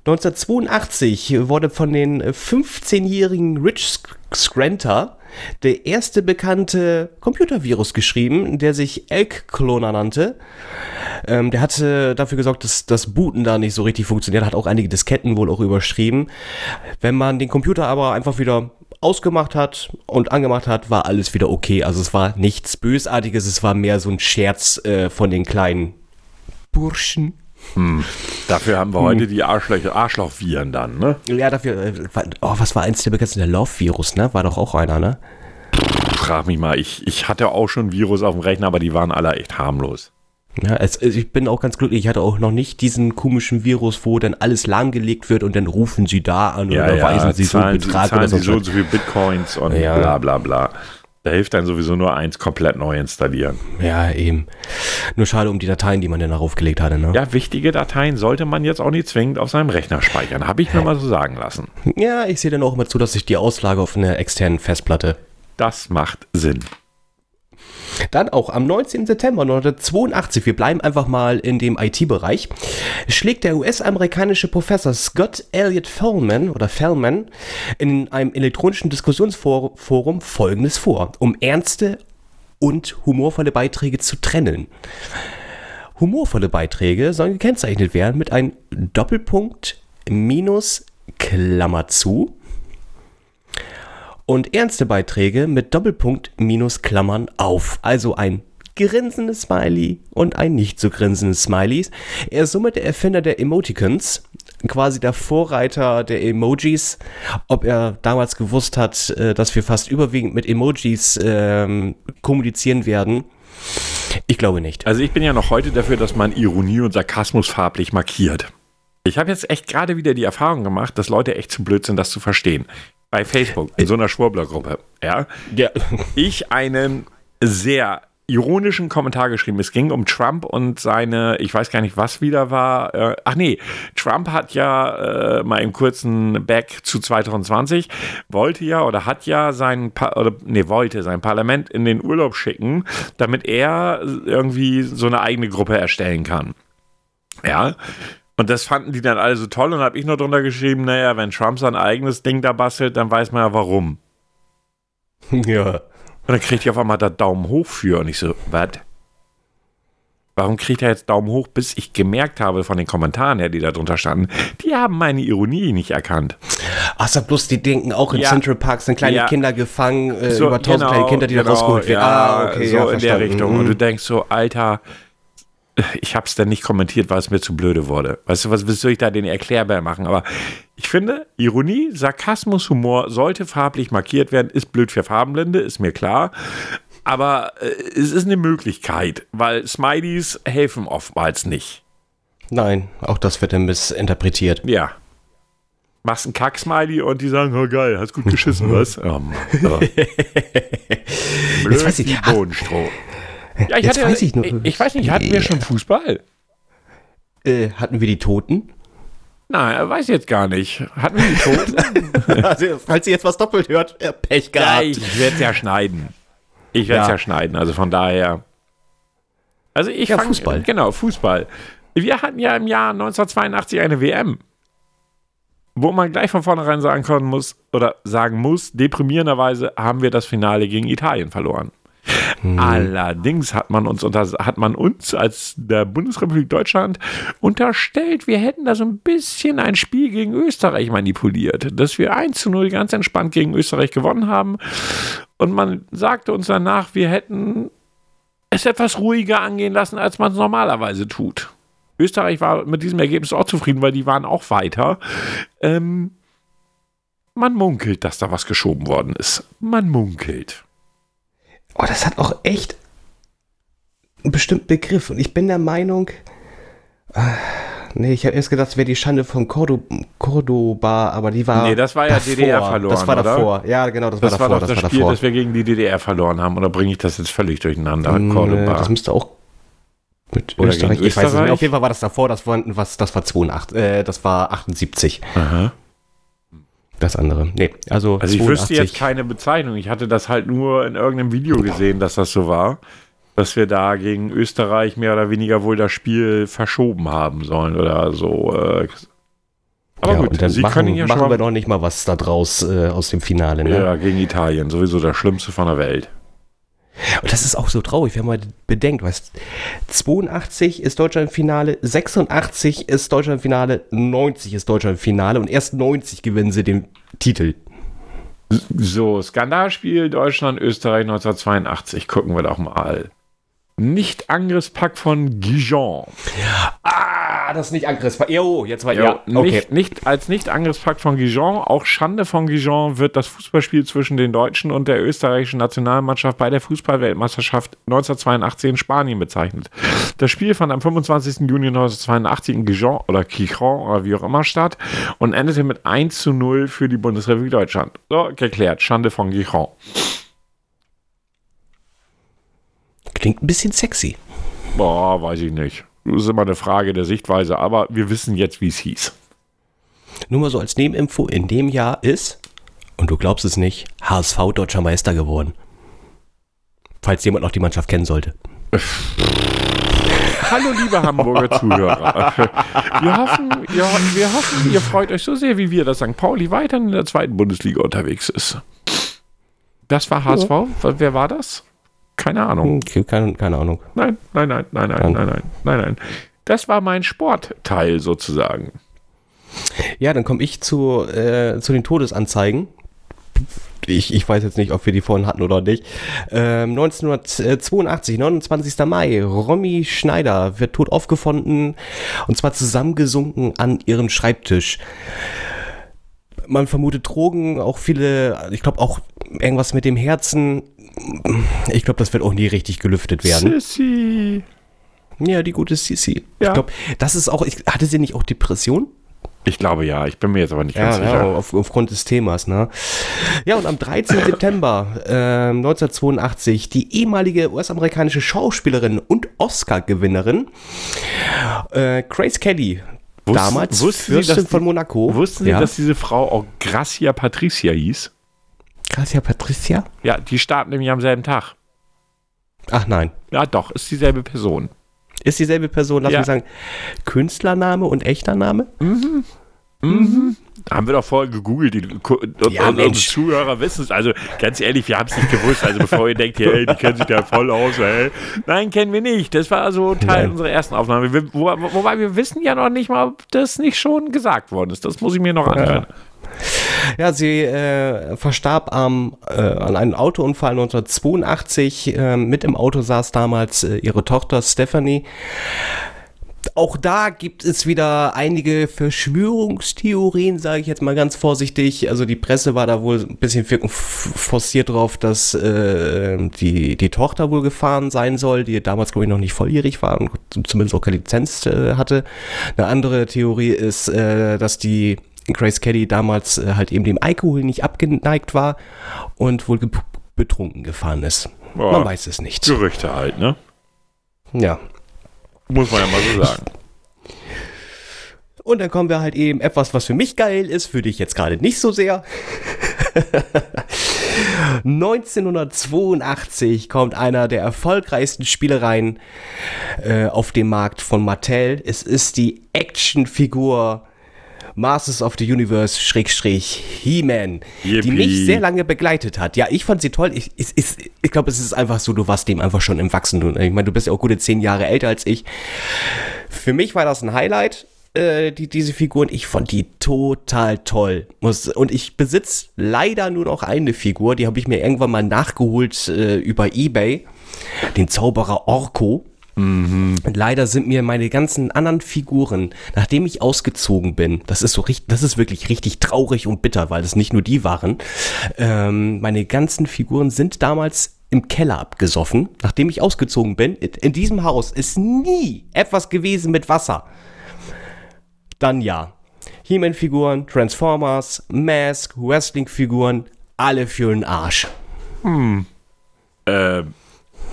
1982 wurde von den 15-jährigen Rich Scranter der erste bekannte Computervirus geschrieben, der sich Elk-Cloner nannte. Ähm, der hatte dafür gesorgt, dass das Booten da nicht so richtig funktioniert, hat auch einige Disketten wohl auch überschrieben. Wenn man den Computer aber einfach wieder ausgemacht hat und angemacht hat, war alles wieder okay. Also es war nichts Bösartiges, es war mehr so ein Scherz äh, von den kleinen Burschen. Hm. Dafür haben wir hm. heute die Arschlöcher, Arschlochviren dann, ne? Ja, dafür, äh, oh, was war eins der bekanntesten? Der Love-Virus, ne? War doch auch einer, ne? Frag mich mal, ich, ich hatte auch schon Virus auf dem Rechner, aber die waren alle echt harmlos. Ja, es, ich bin auch ganz glücklich. Ich hatte auch noch nicht diesen komischen Virus, wo dann alles lahmgelegt wird und dann rufen sie da an ja, oder ja, weisen sie so einen Betrag oder so. so so viel Bitcoins und ja. bla bla bla. Da hilft dann sowieso nur eins komplett neu installieren. Ja, eben. Nur schade um die Dateien, die man dann darauf gelegt hatte. Ne? Ja, wichtige Dateien sollte man jetzt auch nicht zwingend auf seinem Rechner speichern. Habe ich mir mal so sagen lassen. Ja, ich sehe dann auch immer zu, dass ich die auslage auf einer externen Festplatte. Das macht Sinn. Dann auch am 19. September 1982, wir bleiben einfach mal in dem IT-Bereich, schlägt der US-amerikanische Professor Scott Elliott Fellman oder Fellman in einem elektronischen Diskussionsforum Folgendes vor, um ernste und humorvolle Beiträge zu trennen. Humorvolle Beiträge sollen gekennzeichnet werden mit einem Doppelpunkt minus Klammer zu und ernste Beiträge mit Doppelpunkt minus Klammern auf. Also ein grinsendes Smiley und ein nicht so grinsendes Smiley. Er ist somit der Erfinder der Emoticons, quasi der Vorreiter der Emojis. Ob er damals gewusst hat, äh, dass wir fast überwiegend mit Emojis ähm, kommunizieren werden, ich glaube nicht. Also ich bin ja noch heute dafür, dass man Ironie und Sarkasmus farblich markiert. Ich habe jetzt echt gerade wieder die Erfahrung gemacht, dass Leute echt zu blöd sind, das zu verstehen bei Facebook, in so einer Schwurbler-Gruppe, ja, ja, [LAUGHS] ich einen sehr ironischen Kommentar geschrieben. Es ging um Trump und seine, ich weiß gar nicht, was wieder war. Äh, ach nee, Trump hat ja äh, mal im kurzen Back zu 2020, wollte ja oder hat ja sein, pa oder nee, wollte sein Parlament in den Urlaub schicken, damit er irgendwie so eine eigene Gruppe erstellen kann. Ja, und das fanden die dann alle so toll und habe ich noch drunter geschrieben, naja, wenn Trump sein eigenes Ding da bastelt, dann weiß man ja warum. [LAUGHS] Ja. Und dann kriegt er auf einmal da Daumen hoch für und ich so, was? Warum kriegt er jetzt Daumen hoch, bis ich gemerkt habe von den Kommentaren her, die da drunter standen, die haben meine Ironie nicht erkannt. Ach, sag bloß, die denken auch in ja. Central Park sind kleine ja. Kinder gefangen, äh, so, über tausend genau, kleine Kinder, die genau, da rausgeholt werden. Ja, ah, okay, so ja, in der Richtung. Mhm. Und du denkst so, Alter, ich habe es dann nicht kommentiert, weil es mir zu blöde wurde. Weißt du, was soll ich da den Erklärbär machen? Aber ich finde, Ironie, Sarkasmus, Humor sollte farblich markiert werden, ist blöd für Farbenblinde, ist mir klar. Aber äh, es ist eine Möglichkeit, weil Smileys helfen oftmals nicht. Nein, auch das wird dann missinterpretiert. Ja. Machst einen Kack-Smiley und die sagen, oh geil, hast gut geschissen, was? [LAUGHS] Oh, ja. Blöd Jetzt weiß ich, wie Bohnenstroh. Ja, ich, hatte, weiß ich ich, ich weiß nicht, hatten wir schon Fußball? Äh, hatten wir die Toten? Nein, weiß ich jetzt gar nicht. Hatten wir die Toten? [LAUGHS] also, falls ihr jetzt was doppelt hört, äh, Pech ja, gehabt. ich werde es ja schneiden. Ich werde es ja. Ja. schneiden, also von daher. Also ich Ja, fang- Fußball. Genau, Fußball. Wir hatten ja im Jahr 1982 eine WM, wo man gleich von vornherein sagen können muss, oder sagen muss, deprimierenderweise haben wir das Finale gegen Italien verloren. Allerdings hat man uns unter, hat man uns als der Bundesrepublik Deutschland unterstellt, wir hätten da so ein bisschen ein Spiel gegen Österreich manipuliert, dass wir 1 zu 0 ganz entspannt gegen Österreich gewonnen haben. Und man sagte uns danach, wir hätten es etwas ruhiger angehen lassen, als man es normalerweise tut. Österreich war mit diesem Ergebnis auch zufrieden, weil die waren auch weiter. Ähm, man munkelt, dass da was geschoben worden ist. Man munkelt. Oh, das hat auch echt einen bestimmten Begriff. Und ich bin der Meinung. Ah, nee, ich habe erst gedacht, es wäre die Schande von Cordo Cordoba, aber die war. Nee, das war ja DDR verloren, Das war oder? davor. Ja, genau, das, Das war war davor. doch das, war Spiel, davor. das wir gegen die DDR verloren haben. Oder bringe ich das jetzt völlig durcheinander? Nee, Cordoba. das müsste auch mit Oder Österreich. Ich weiß es Österreich? nicht. Auf jeden Fall war das davor. Das war was. Das war 82. Äh, das war 78. Aha. Das andere. Nee, also. Also ich 82. wüsste jetzt keine Bezeichnung. Ich hatte das halt nur in irgendeinem Video gesehen, dass das so war. Dass wir da gegen Österreich mehr oder weniger wohl das Spiel verschoben haben sollen oder so. äh. Aber ja, gut, dann Sie machen, können ja machen schon wir noch nicht mal was da draus äh, aus dem Finale. Ne? ja, gegen Italien. Sowieso das Schlimmste von der Welt. Und das ist auch so traurig, wenn man bedenkt, weißt 82 ist Deutschland im Finale, 86 ist Deutschland im Finale, 90 ist Deutschland im Finale und erst 90 gewinnen sie den Titel. So, Skandalspiel Deutschland, Österreich 1982. Gucken wir doch mal. Nicht-Angriffspakt von Gijon. Ah, das ist nicht angriffsbar. Jo, jetzt war Ja, ja, okay. nicht, nicht, als Nicht-Angriffspakt von Gijon, auch Schande von Gijon, wird das Fußballspiel zwischen den deutschen und der österreichischen Nationalmannschaft bei der Fußballweltmeisterschaft 1982 in Spanien bezeichnet. Das Spiel fand am 25. Juni 1982 in Gijon oder Quijon oder wie auch immer statt und endete mit 1 zu 0 für die Bundesrepublik Deutschland. So, geklärt. Schande von Gijon. Klingt ein bisschen sexy. Boah, weiß ich nicht. Das ist immer eine Frage der Sichtweise, aber wir wissen jetzt, wie es hieß. Nur mal so als Nebeninfo, in dem Jahr ist, und du glaubst es nicht, HSV deutscher Meister geworden. Falls jemand noch die Mannschaft kennen sollte. [LAUGHS] Hallo, liebe Hamburger Zuhörer. Wir hoffen, wir, wir hoffen, ihr freut euch so sehr wie wir, dass St. Pauli weiterhin in der zweiten Bundesliga unterwegs ist. Das war HSV? Wer war das? Keine Ahnung. Okay, keine, keine Ahnung. Nein, nein, nein, nein, nein, nein, nein, nein, nein. Das war mein Sportteil sozusagen. Ja, dann komme ich zu, äh, zu den Todesanzeigen. Ich, ich weiß jetzt nicht, ob wir die vorhin hatten oder nicht. Ähm, 1982, 29. Mai, Romy Schneider wird tot aufgefunden und zwar zusammengesunken an ihrem Schreibtisch. Man vermutet Drogen, auch viele, ich glaube auch irgendwas mit dem Herzen. Ich glaube, das wird auch nie richtig gelüftet werden. Sissy. Ja, die gute Sisi. Ja. Ich glaube, das ist auch, ich, hatte sie nicht auch Depression? Ich glaube ja, ich bin mir jetzt aber nicht ganz Ja, sicher. ja auf, aufgrund des Themas, ne? Ja, und am 13. [LAUGHS] September ähm, 1982 die ehemalige US-amerikanische Schauspielerin und Oscar-Gewinnerin äh, Grace Kelly, Wussten- damals wussten Sie, Fürstin die- von Monaco. Wussten Sie, ja? dass diese Frau auch Gracia Patricia hieß? Gracia Patricia? Ja, die starten nämlich am selben Tag. Ach nein. Ja, doch, ist dieselbe Person. Ist dieselbe Person, lass Ja. mich sagen, Künstlername und echter Name? Haben wir doch vorher gegoogelt, die und, Ja, und unsere Zuhörer wissen es. Also ganz ehrlich, wir haben es nicht gewusst. Also bevor ihr denkt, hey, die kennen sich da voll aus, ey. Nein, kennen wir nicht. Das war also Teil Nein. unserer ersten Aufnahme. Wir, wo, wobei wir wissen ja noch nicht mal, ob das nicht schon gesagt worden ist. Das muss ich mir noch anhören. Ja, [LAUGHS] sie äh, verstarb am, äh, an einem Autounfall 1982. Äh, mit im Auto saß damals äh, ihre Tochter Stephanie. Auch da gibt es wieder einige Verschwörungstheorien, sage ich jetzt mal ganz vorsichtig. Also die Presse war da wohl ein bisschen forciert drauf, dass äh, die, die Tochter wohl gefahren sein soll, die damals, glaube ich, noch nicht volljährig war und zumindest auch keine Lizenz äh, hatte. Eine andere Theorie ist, dass die Grace Kelly damals äh, halt eben dem Alkohol nicht abgeneigt war und wohl betrunken gefahren ist. Boah, man weiß es nicht. Gerüchte halt, ne? Ja. Muss man ja mal so sagen. Und dann kommen wir halt eben etwas, was für mich geil ist, für dich jetzt gerade nicht so sehr. [LAUGHS] 1982 kommt einer der erfolgreichsten Spielereien äh, auf dem Markt von Mattel. Es ist die Actionfigur Masters of the Universe Schrägstrich He-Man, die mich sehr lange begleitet hat. Ja, ich fand sie toll. Ich, ich, ich, ich glaube, es ist einfach so, du warst dem einfach schon im Wachsen. Ich meine, du bist ja auch gute zehn Jahre älter als ich. Für mich war das ein Highlight äh, die, diese Figuren. Ich fand die total toll. und ich besitze leider nur noch eine Figur, die habe ich mir irgendwann mal nachgeholt äh, über Ebay. Den Zauberer Orko. Mhm. Leider sind mir meine ganzen anderen Figuren, nachdem ich ausgezogen bin, das ist so richtig, das ist wirklich richtig traurig und bitter, weil es nicht nur die waren. Ähm, meine ganzen Figuren sind damals im Keller abgesoffen, nachdem ich ausgezogen bin. In diesem Haus ist nie etwas gewesen mit Wasser. Dann ja. He-Man-Figuren, Transformers, Mask, Wrestling-Figuren, alle für den Arsch. Hm. Ähm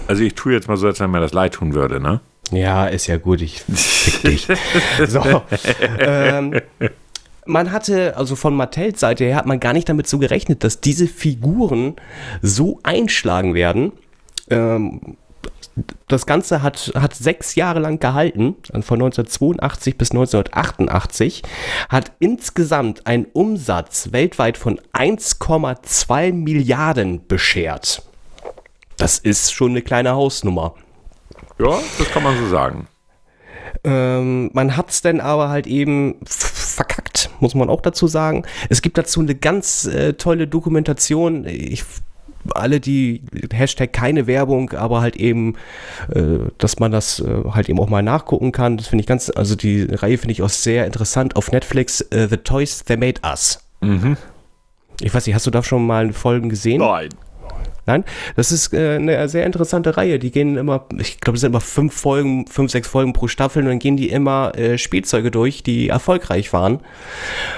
also ich tue jetzt mal so, als wenn mir das leid tun würde, ne? Ja, ist ja gut, ich fick dich. [LAUGHS] so. ähm, man hatte, also von Mattels Seite her, hat man gar nicht damit so gerechnet, dass diese Figuren so einschlagen werden. Ähm, das Ganze hat, hat sechs Jahre lang gehalten, von 1982 bis 1988, hat insgesamt einen Umsatz weltweit von 1,2 Milliarden beschert. Das ist schon eine kleine Hausnummer. Ja, das kann man so sagen. Ähm, man hat es dann aber halt eben verkackt, muss man auch dazu sagen. Es gibt dazu eine ganz äh, tolle Dokumentation. Ich, alle die Hashtag keine Werbung, aber halt eben, äh, dass man das äh, halt eben auch mal nachgucken kann. Das finde ich ganz, also die Reihe finde ich auch sehr interessant auf Netflix. Äh, The Toys That Made Us. Mhm. Ich weiß nicht, hast du da schon mal Folgen gesehen? Nein. Nein, das ist äh, eine sehr interessante Reihe. Die gehen immer, ich glaube, es sind immer fünf Folgen, fünf, sechs Folgen pro Staffel und dann gehen die immer äh, Spielzeuge durch, die erfolgreich waren.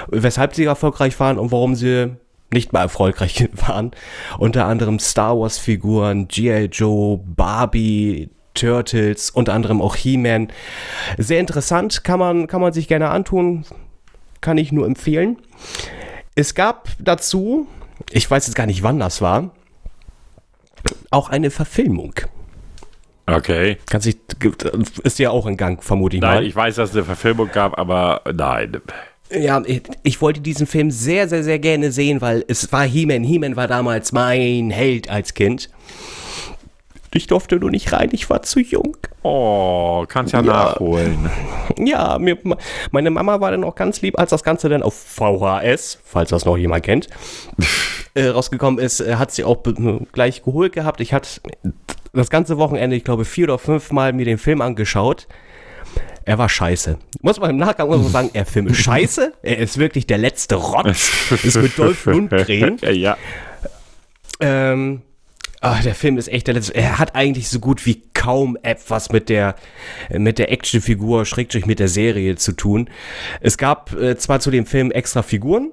Weshalb sie erfolgreich waren und warum sie nicht mehr erfolgreich [LAUGHS] waren. Unter anderem Star Wars Figuren, G.I. Joe, Barbie, Turtles, unter anderem auch He-Man. Sehr interessant, kann man, kann man sich gerne antun, kann ich nur empfehlen. Es gab dazu, ich weiß jetzt gar nicht, wann das war, auch eine Verfilmung. Okay. Kann sich, ist ja auch in Gang, vermute ich nein, mal. Nein, ich weiß, dass es eine Verfilmung gab, aber nein. Ja, ich, ich, wollte diesen Film sehr, sehr, sehr gerne sehen, weil es war He-Man. He-Man war damals mein Held als Kind. Ich durfte nur nicht rein, ich war zu jung. Oh, kannst ja, ja. nachholen. Ja, mir, meine Mama war dann auch ganz lieb, als das Ganze dann auf VHS, falls das noch jemand kennt, äh, rausgekommen ist, äh, hat sie auch gleich geholt gehabt. Ich hatte das ganze Wochenende, ich glaube, vier oder fünf Mal mir den Film angeschaut. Er war scheiße. Muss man im Nachgang so sagen, er Film ist scheiße. Er ist wirklich der letzte Rotz. ist mit Dolph Lundgren. [LAUGHS] ja. Ähm, Ach, der Film ist echt der letzte. Er hat eigentlich so gut wie kaum etwas mit der, mit der Actionfigur, Schrägstrich mit der Serie zu tun. Es gab äh, zwar zu dem Film extra Figuren,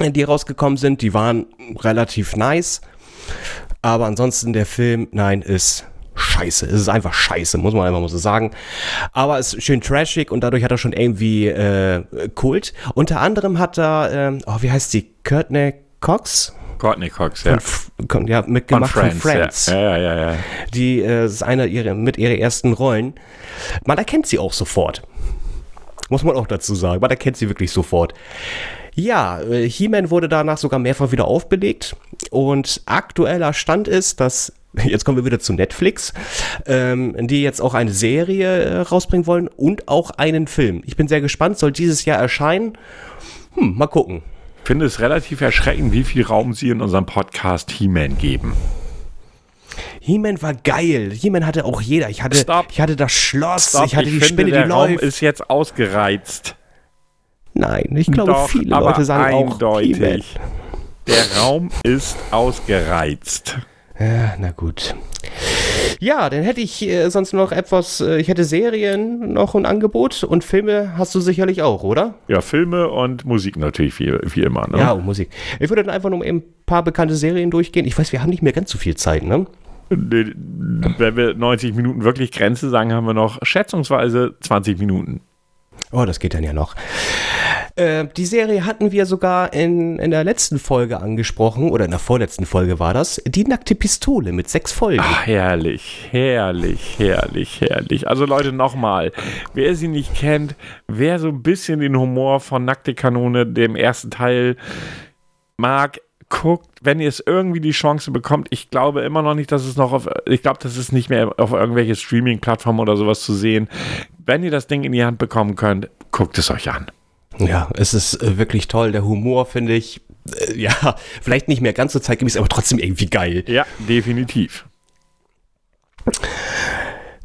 die rausgekommen sind, die waren relativ nice, aber ansonsten der Film, nein, ist scheiße. Es ist einfach scheiße, muss man einfach mal so sagen. Aber es ist schön trashig und dadurch hat er schon irgendwie äh, Kult. Unter anderem hat er, äh, oh, wie heißt sie? Courtney Cox? Courtney Cox, ja. Von, ja, mitgemacht von Friends. Von Friends. Ja. ja, ja, ja, Die äh, ist eine ihrer, mit ihrer ersten Rollen. Man erkennt sie auch sofort. Muss man auch dazu sagen. Man erkennt sie wirklich sofort. Ja, äh, He-Man wurde danach sogar mehrfach wieder aufbelegt. Und aktueller Stand ist, dass [LAUGHS] jetzt kommen wir wieder zu Netflix, ähm, die jetzt auch eine Serie äh, rausbringen wollen und auch einen Film. Ich bin sehr gespannt, soll dieses Jahr erscheinen. Hm, mal gucken. Ich finde es relativ erschreckend, wie viel Raum sie in unserem Podcast He-Man geben. He-Man war geil. He-Man hatte auch jeder. Ich hatte, Stopp. ich hatte das Schloss, Stopp, ich hatte die finde, Spinne, die der Raum läuft. ist jetzt ausgereizt. Nein, ich glaube, Doch, viele Leute sagen auch He-Man. eindeutig. Der Raum ist ausgereizt. Ja, na gut. Ja, dann hätte ich äh, sonst noch etwas, äh, ich hätte Serien noch ein Angebot und Filme hast du sicherlich auch, oder? Ja, Filme und Musik natürlich wie, wie immer. Ne? Ja, und Musik. Ich würde dann einfach nur ein paar bekannte Serien durchgehen. Ich weiß, wir haben nicht mehr ganz so viel Zeit, ne? Wenn wir 90 Minuten wirklich Grenze sagen, haben wir noch schätzungsweise 20 Minuten. Oh, das geht dann ja noch. Äh, die Serie hatten wir sogar in, in der letzten Folge angesprochen, oder in der vorletzten Folge war das. Die nackte Pistole mit sechs Folgen. Ach, herrlich, herrlich, herrlich, herrlich. Also Leute, nochmal, wer sie nicht kennt, wer so ein bisschen den Humor von Nackte Kanone, dem ersten Teil, mag, guckt, wenn ihr es irgendwie die Chance bekommt. Ich glaube immer noch nicht, dass es noch auf, ich glaube, das ist nicht mehr auf irgendwelche Streaming-Plattformen oder sowas zu sehen. Wenn ihr das Ding in die Hand bekommen könnt, guckt es euch an. Ja, es ist äh, wirklich toll. Der Humor finde ich, äh, ja, [LAUGHS] vielleicht nicht mehr ganz so zeitgemäß, aber trotzdem irgendwie geil. Ja, definitiv.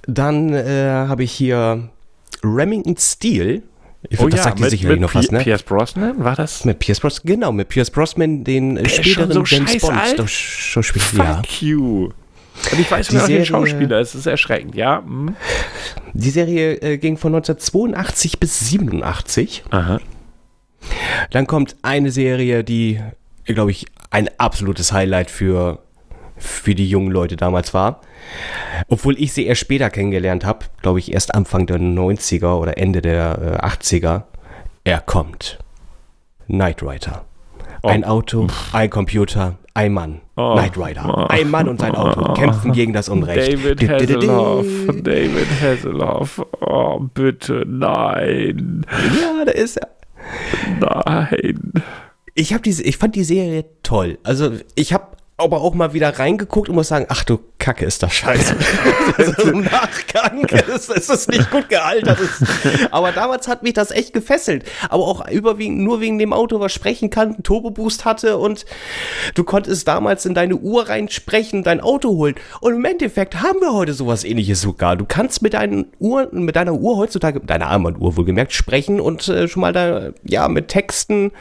Dann äh, habe ich hier Remington Steel. Ich Oh das sagt dir sicherlich noch Pi- was, ne? Pierce Brosnan, war das? Mit Pierce Brosnan, genau, mit Pierce Brosnan, den äh, schon späteren so James Bond alt. Doch. Ja. Fuck you. Und ich weiß, wer auch Serie- Schauspieler ist. Das ist erschreckend, ja. Hm. Die Serie äh, ging von 1982 bis 87. Aha. Dann kommt eine Serie, die, glaube ich, ein absolutes Highlight für, für die jungen Leute damals war. Obwohl ich sie erst später kennengelernt habe, glaube ich, erst Anfang der 90er oder Ende der äh, 80er. Er kommt. Knight Rider. Ein Auto, ein Computer, ein Mann. Oh. Knight Rider. Ein Mann und sein Auto kämpfen gegen das Unrecht. David. Hasselhoff. David Hasselhoff. Oh, bitte, nein. Ja, da ist er. Nein. Ich, hab diese, ich fand die Serie toll. Also ich habe aber auch mal wieder reingeguckt und muss sagen, ach du Kacke, ist das scheiße. [LAUGHS] also Im Nachgang ist, ist es nicht gut gealtert. Ist. [LAUGHS] Aber damals hat mich das echt gefesselt. Aber auch überwiegend nur wegen dem Auto, was sprechen kann, einen Turbo-Boost hatte und du konntest damals in deine Uhr reinsprechen, dein Auto holen. Und im Endeffekt haben wir heute sowas ähnliches sogar. Du kannst mit, deinen Uhr, mit deiner Uhr heutzutage, mit deiner Armbanduhr wohlgemerkt, sprechen und äh, schon mal da, ja, mit Texten.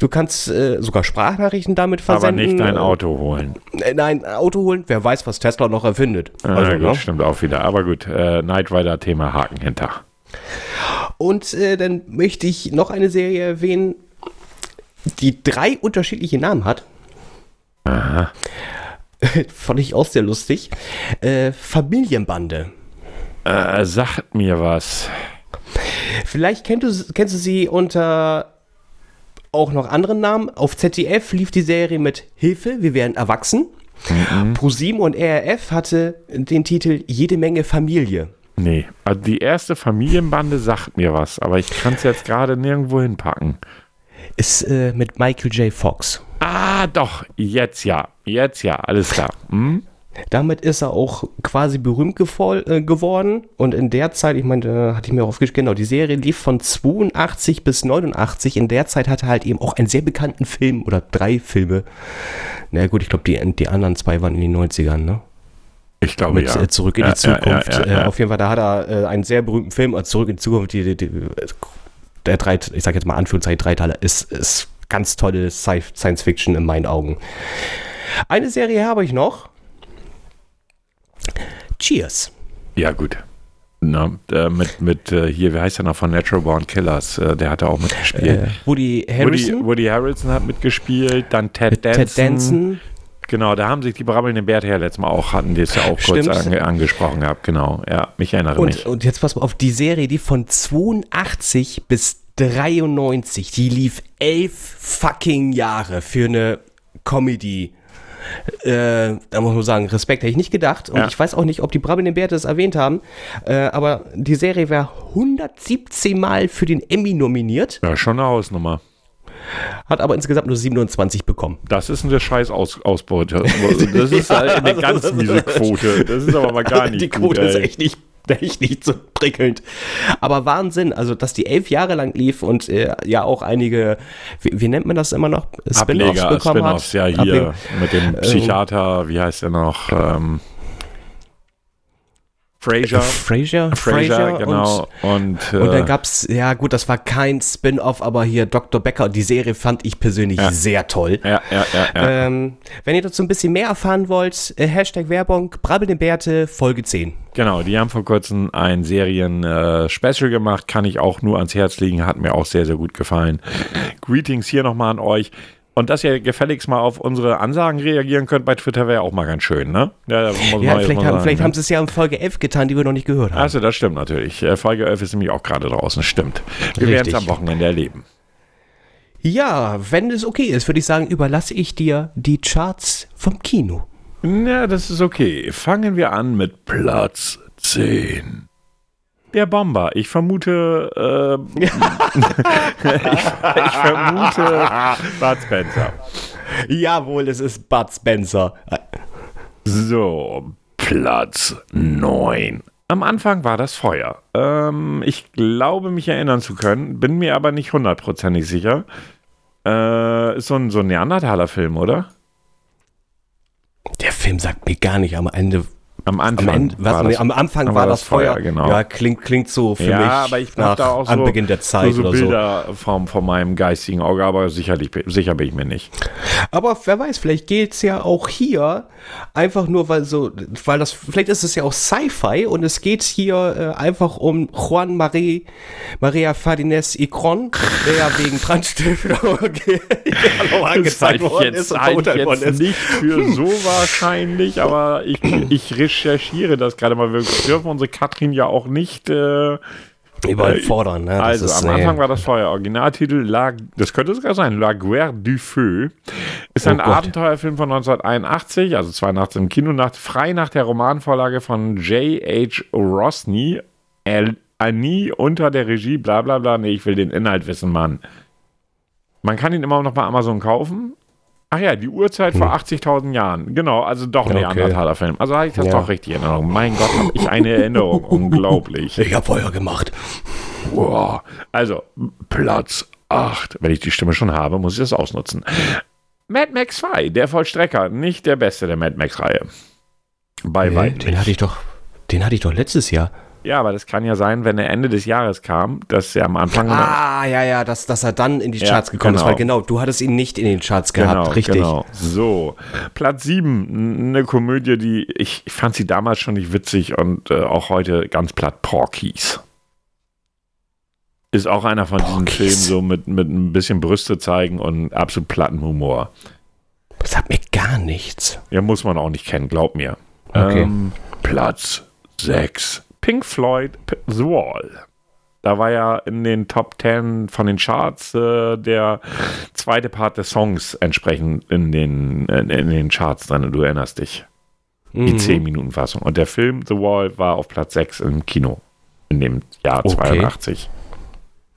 Du kannst äh, sogar Sprachnachrichten damit Aber versenden. nicht dein Auto holen. Äh, Nein, ein Auto holen, wer weiß, was Tesla noch erfindet. Ah, Also, gut, ne? stimmt auch wieder. Aber gut, äh, Knight Rider Thema Haken hinter. Und äh, dann möchte ich noch eine Serie erwähnen, die drei unterschiedliche Namen hat. Aha. [LAUGHS] Fand ich auch sehr lustig. Äh, Familienbande. Äh, sagt mir was. Vielleicht kennt du, kennst du sie unter auch noch anderen Namen. Auf ZDF lief die Serie mit Hilfe, wir werden erwachsen. ProSieben und RRF hatte den Titel Jede Menge Familie. Nee, also die erste Familienbande sagt mir was, aber ich kann es jetzt gerade nirgendwo hinpacken. Ist äh, mit Michael J. Fox. Ah, doch, jetzt ja. Jetzt ja, alles klar. Hm? Damit ist er auch quasi berühmt äh, geworden. Und in der Zeit, ich meine, hatte ich mir aufgeschrieben, genau, die Serie lief von 82 bis 89. In der Zeit hatte er halt eben auch einen sehr bekannten Film oder drei Filme. Na gut, ich glaube, die, die anderen zwei waren in den 90ern, ne? Ich glaube Mit ja. äh, Zurück in Ja, die Zukunft. Ja, ja, Äh, auf jeden Fall, da hat er äh, einen sehr berühmten Film, äh, Zurück in die Zukunft, die, die, der drei, ich sag jetzt mal Anführungszeichen, Dreiteiler, ist, ist ganz tolle Sci- Science Fiction in meinen Augen. Eine Serie habe ich noch. Cheers. ja, gut. Na, äh, mit, mit äh, hier, wie heißt der noch von Natural Born Killers? Äh, der hat da auch mitgespielt. Äh, Woody Woody, Harrison, Woody Harrelson hat mitgespielt, dann Ted Danson. Ted Danson. Genau, da haben sich die brabbelnden Bärte ja letztes Mal auch, hatten die es ja auch kurz Stimmt. ange angesprochen gehabt, genau. Ja, mich erinnere Und, mich. und jetzt pass mal auf, die Serie, die von 82 bis 93, die lief elf fucking Jahre für eine Comedy. Äh, da muss man sagen, Respekt hätte ich nicht gedacht. Und Ja. ich weiß auch nicht, ob die Brabbelnden Bärte es erwähnt haben. Äh, aber die Serie war 117 Mal für den Emmy nominiert, Ja, schon eine Hausnummer. Hat aber insgesamt nur 27 bekommen. Das ist eine scheiß Aus Ausbeute. [LAUGHS] Das ist halt eine ganz miese Quote. Das ist aber mal gar [LAUGHS] nicht die gut, Quote ist ey. echt nicht echt nicht so prickelnd. Aber Wahnsinn, also dass die elf Jahre lang lief und äh, ja auch einige, wie, wie, nennt man das immer noch? Spin-offs bekommen Spin-offs, ja hier Ableg mit dem Psychiater, ähm, wie heißt der noch? Ähm, Fraser. Fraser? Fraser, genau. Und, und, äh, und dann gab es, ja gut, das war kein Spin-off, aber hier Dr. Becker, die Serie fand ich persönlich ja. sehr toll. Ja, ja, ja. ja. Ähm, wenn ihr dazu ein bisschen mehr erfahren wollt, äh, Hashtag Werbung, Brabbelnde Bärte, Folge 10. Genau, die haben vor kurzem ein Serien-Special äh, gemacht, kann ich auch nur ans Herz legen, hat mir auch sehr, sehr gut gefallen. Greetings hier nochmal an euch. Und dass ihr gefälligst mal auf unsere Ansagen reagieren könnt bei Twitter, wäre auch mal ganz schön, ne? Ja, ja vielleicht, haben, vielleicht haben sie es ja in Folge 11 getan, die wir noch nicht gehört haben. Achso, das stimmt natürlich. Äh, Folge 11 ist nämlich auch gerade draußen, stimmt. Wir werden es am Wochenende erleben. Ja, wenn es okay ist, würde ich sagen, überlasse ich dir die Charts vom Kino. Ja, das ist okay. Fangen wir an mit Platz 10 der Bomber. Ich vermute, äh, ich, [LAUGHS] [LAUGHS] ich, vermute Bud Spencer. Jawohl, es ist Bud Spencer. So, Platz 9. Am Anfang war das Feuer. Ähm, ich glaube, mich erinnern zu können, bin mir aber nicht hundertprozentig sicher. Äh, ist so ein, so ein Neandertaler-Film, oder? Der Film sagt mir gar nicht am Ende, am Anfang. Am, Ende, was, nee, am Anfang war, das Feuer, Feuer, genau. Ja, klingt, klingt so für ja, mich aber ich nach da auch Anbeginn der Zeit so, so Bilder so. Vom, von meinem geistigen Auge, aber sicherlich, sicher bin ich mir nicht. Aber wer weiß, vielleicht geht es ja auch hier einfach nur, weil so, weil das, vielleicht ist es ja auch Sci-Fi und es geht hier äh, einfach um Juan Marie, Maria Fardines Icron, der ja wegen Brandstiftung [LAUGHS] angezeigt worden ist und verurteilt worden ist. Nicht für hm. so wahrscheinlich, aber ich, ich recherchiere das gerade mal. Wir dürfen unsere Katrin ja auch nicht. Äh, Überall fordern, ne? Das also, am Anfang war das vorher Originaltitel, La, das könnte sogar sein, La Guerre du Feu. Ist ein oh Abenteuerfilm von 1981, also 82 im Kino, nach, frei nach der Romanvorlage von J.H. Rosny, Annie unter der Regie, bla bla bla. Nee, ich will den Inhalt wissen, Mann. Man kann ihn immer noch bei Amazon kaufen. Ach ja, die Uhrzeit hm. vor 80.000 Jahren. Genau, also doch ein okay. Neandertaler-Film. Also habe ich das ja. doch richtig in Erinnerung. Mein Gott, habe ich eine [LAUGHS] Erinnerung. Unglaublich. Ich habe Feuer gemacht. Wow. Also, Platz 8. Wenn ich die Stimme schon habe, muss ich das ausnutzen. Mad Max 2, der Vollstrecker. Nicht der beste der Mad Max-Reihe. Bei nee, weitem. Den hatte ich doch, den hatte ich doch letztes Jahr. Ja, aber das kann ja sein, wenn er Ende des Jahres kam, dass er am Anfang. Ah, ja, ja, dass, dass er dann in die Charts ja, gekommen genau. ist, weil genau, du hattest ihn nicht in den Charts gehabt, genau, richtig. Genau. So, Platz 7, eine Komödie, die ich, ich fand sie damals schon nicht witzig und äh, auch heute ganz platt Porkies. Ist auch einer von Porkies. diesen Filmen so mit, mit ein bisschen Brüste zeigen und absolut platten Humor. Das hat mir gar nichts. Ja, muss man auch nicht kennen, glaub mir. Okay. Ähm, Platz 6. Pink Floyd The Wall. Da war ja in den Top 10 von den Charts äh, der zweite Part des Songs entsprechend in den, in, in den Charts drin. Du erinnerst dich. Mhm. Die 10-Minuten-Fassung. Und der Film The Wall war auf Platz 6 im Kino. In dem Jahr okay. 82.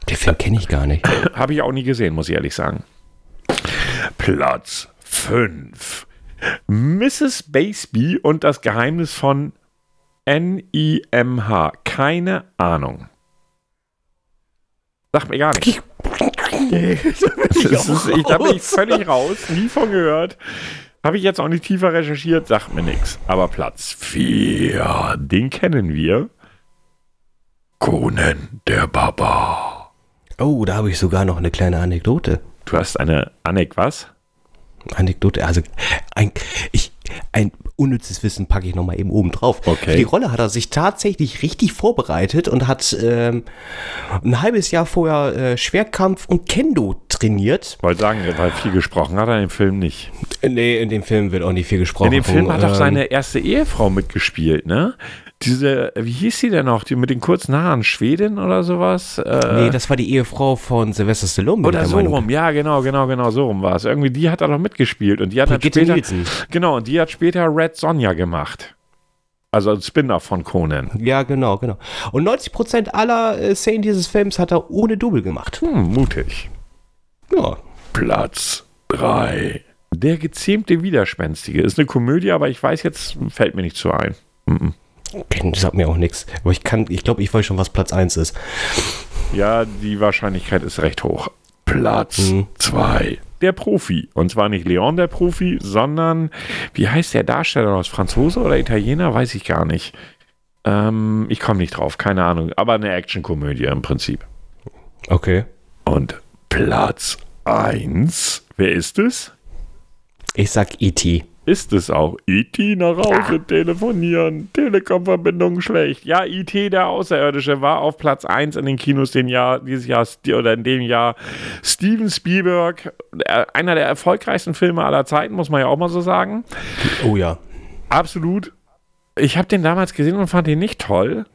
Den Film kenne ich gar nicht. [LAUGHS] Habe ich auch nie gesehen, muss ich ehrlich sagen. Platz 5. Mrs. Baseby und das Geheimnis von N-I-M-H. Keine Ahnung. Sagt mir gar nicht. [LAUGHS] ich, da bin ich völlig raus, nie von gehört. Habe ich jetzt auch nicht tiefer recherchiert, sagt mir nichts. Aber Platz 4, den kennen wir. Conan der Baba. Oh, da habe ich sogar noch eine kleine Anekdote. Du hast eine Anek was? Anekdote, also ein, ich, ein unnützes Wissen packe ich nochmal eben oben drauf. Okay. Für die Rolle hat er sich tatsächlich richtig vorbereitet und hat ähm, ein halbes Jahr vorher äh, Schwerkampf und Kendo trainiert. Wollte sagen, weil viel gesprochen hat er im Film nicht. Nee, in dem Film wird auch nicht viel gesprochen. In dem Film hat auch ähm, seine erste Ehefrau mitgespielt, ne? Diese, wie hieß sie denn noch? Die mit den kurzen Haaren, Schwedin oder sowas? Äh, nee, das war die Ehefrau von Sylvester Stallone. Oder so Meinung. rum, ja, genau, genau, genau, so rum war es. Irgendwie, die hat da noch mitgespielt und die hat Brigitte später, Nielsen. genau, und die hat später Red Sonja gemacht. Also ein Spin-off von Conan. Ja, genau, genau. Und 90% aller äh, Szenen dieses Films hat er ohne Double gemacht. Hm, mutig. Ja. Platz 3. Der gezähmte Widerspenstige. Ist eine Komödie, aber ich weiß jetzt, fällt mir nicht so ein. Mm -mm. Das sagt mir auch nichts. Aber ich kann, ich glaube, ich weiß schon, was Platz 1 ist. Ja, die Wahrscheinlichkeit ist recht hoch. Platz 2. Mhm. Der Profi. Und zwar nicht Leon der Profi, sondern, wie heißt der Darsteller aus Franzose oder Italiener? Weiß ich gar nicht. Ähm, ich komme nicht drauf, keine Ahnung. Aber eine Actionkomödie im Prinzip. Okay. Und Platz 1. Wer ist es? Ich sag E.T. Ist es auch. E.T. nach Hause ja. telefonieren. Telekom-Verbindung schlecht. Ja, E.T. der Außerirdische war auf Platz 1 in den Kinos den Jahr, dieses Jahr oder in dem Jahr. Steven Spielberg, einer der erfolgreichsten Filme aller Zeiten, muss man ja auch mal so sagen. Oh ja. Absolut. Ich habe den damals gesehen und fand ihn nicht toll.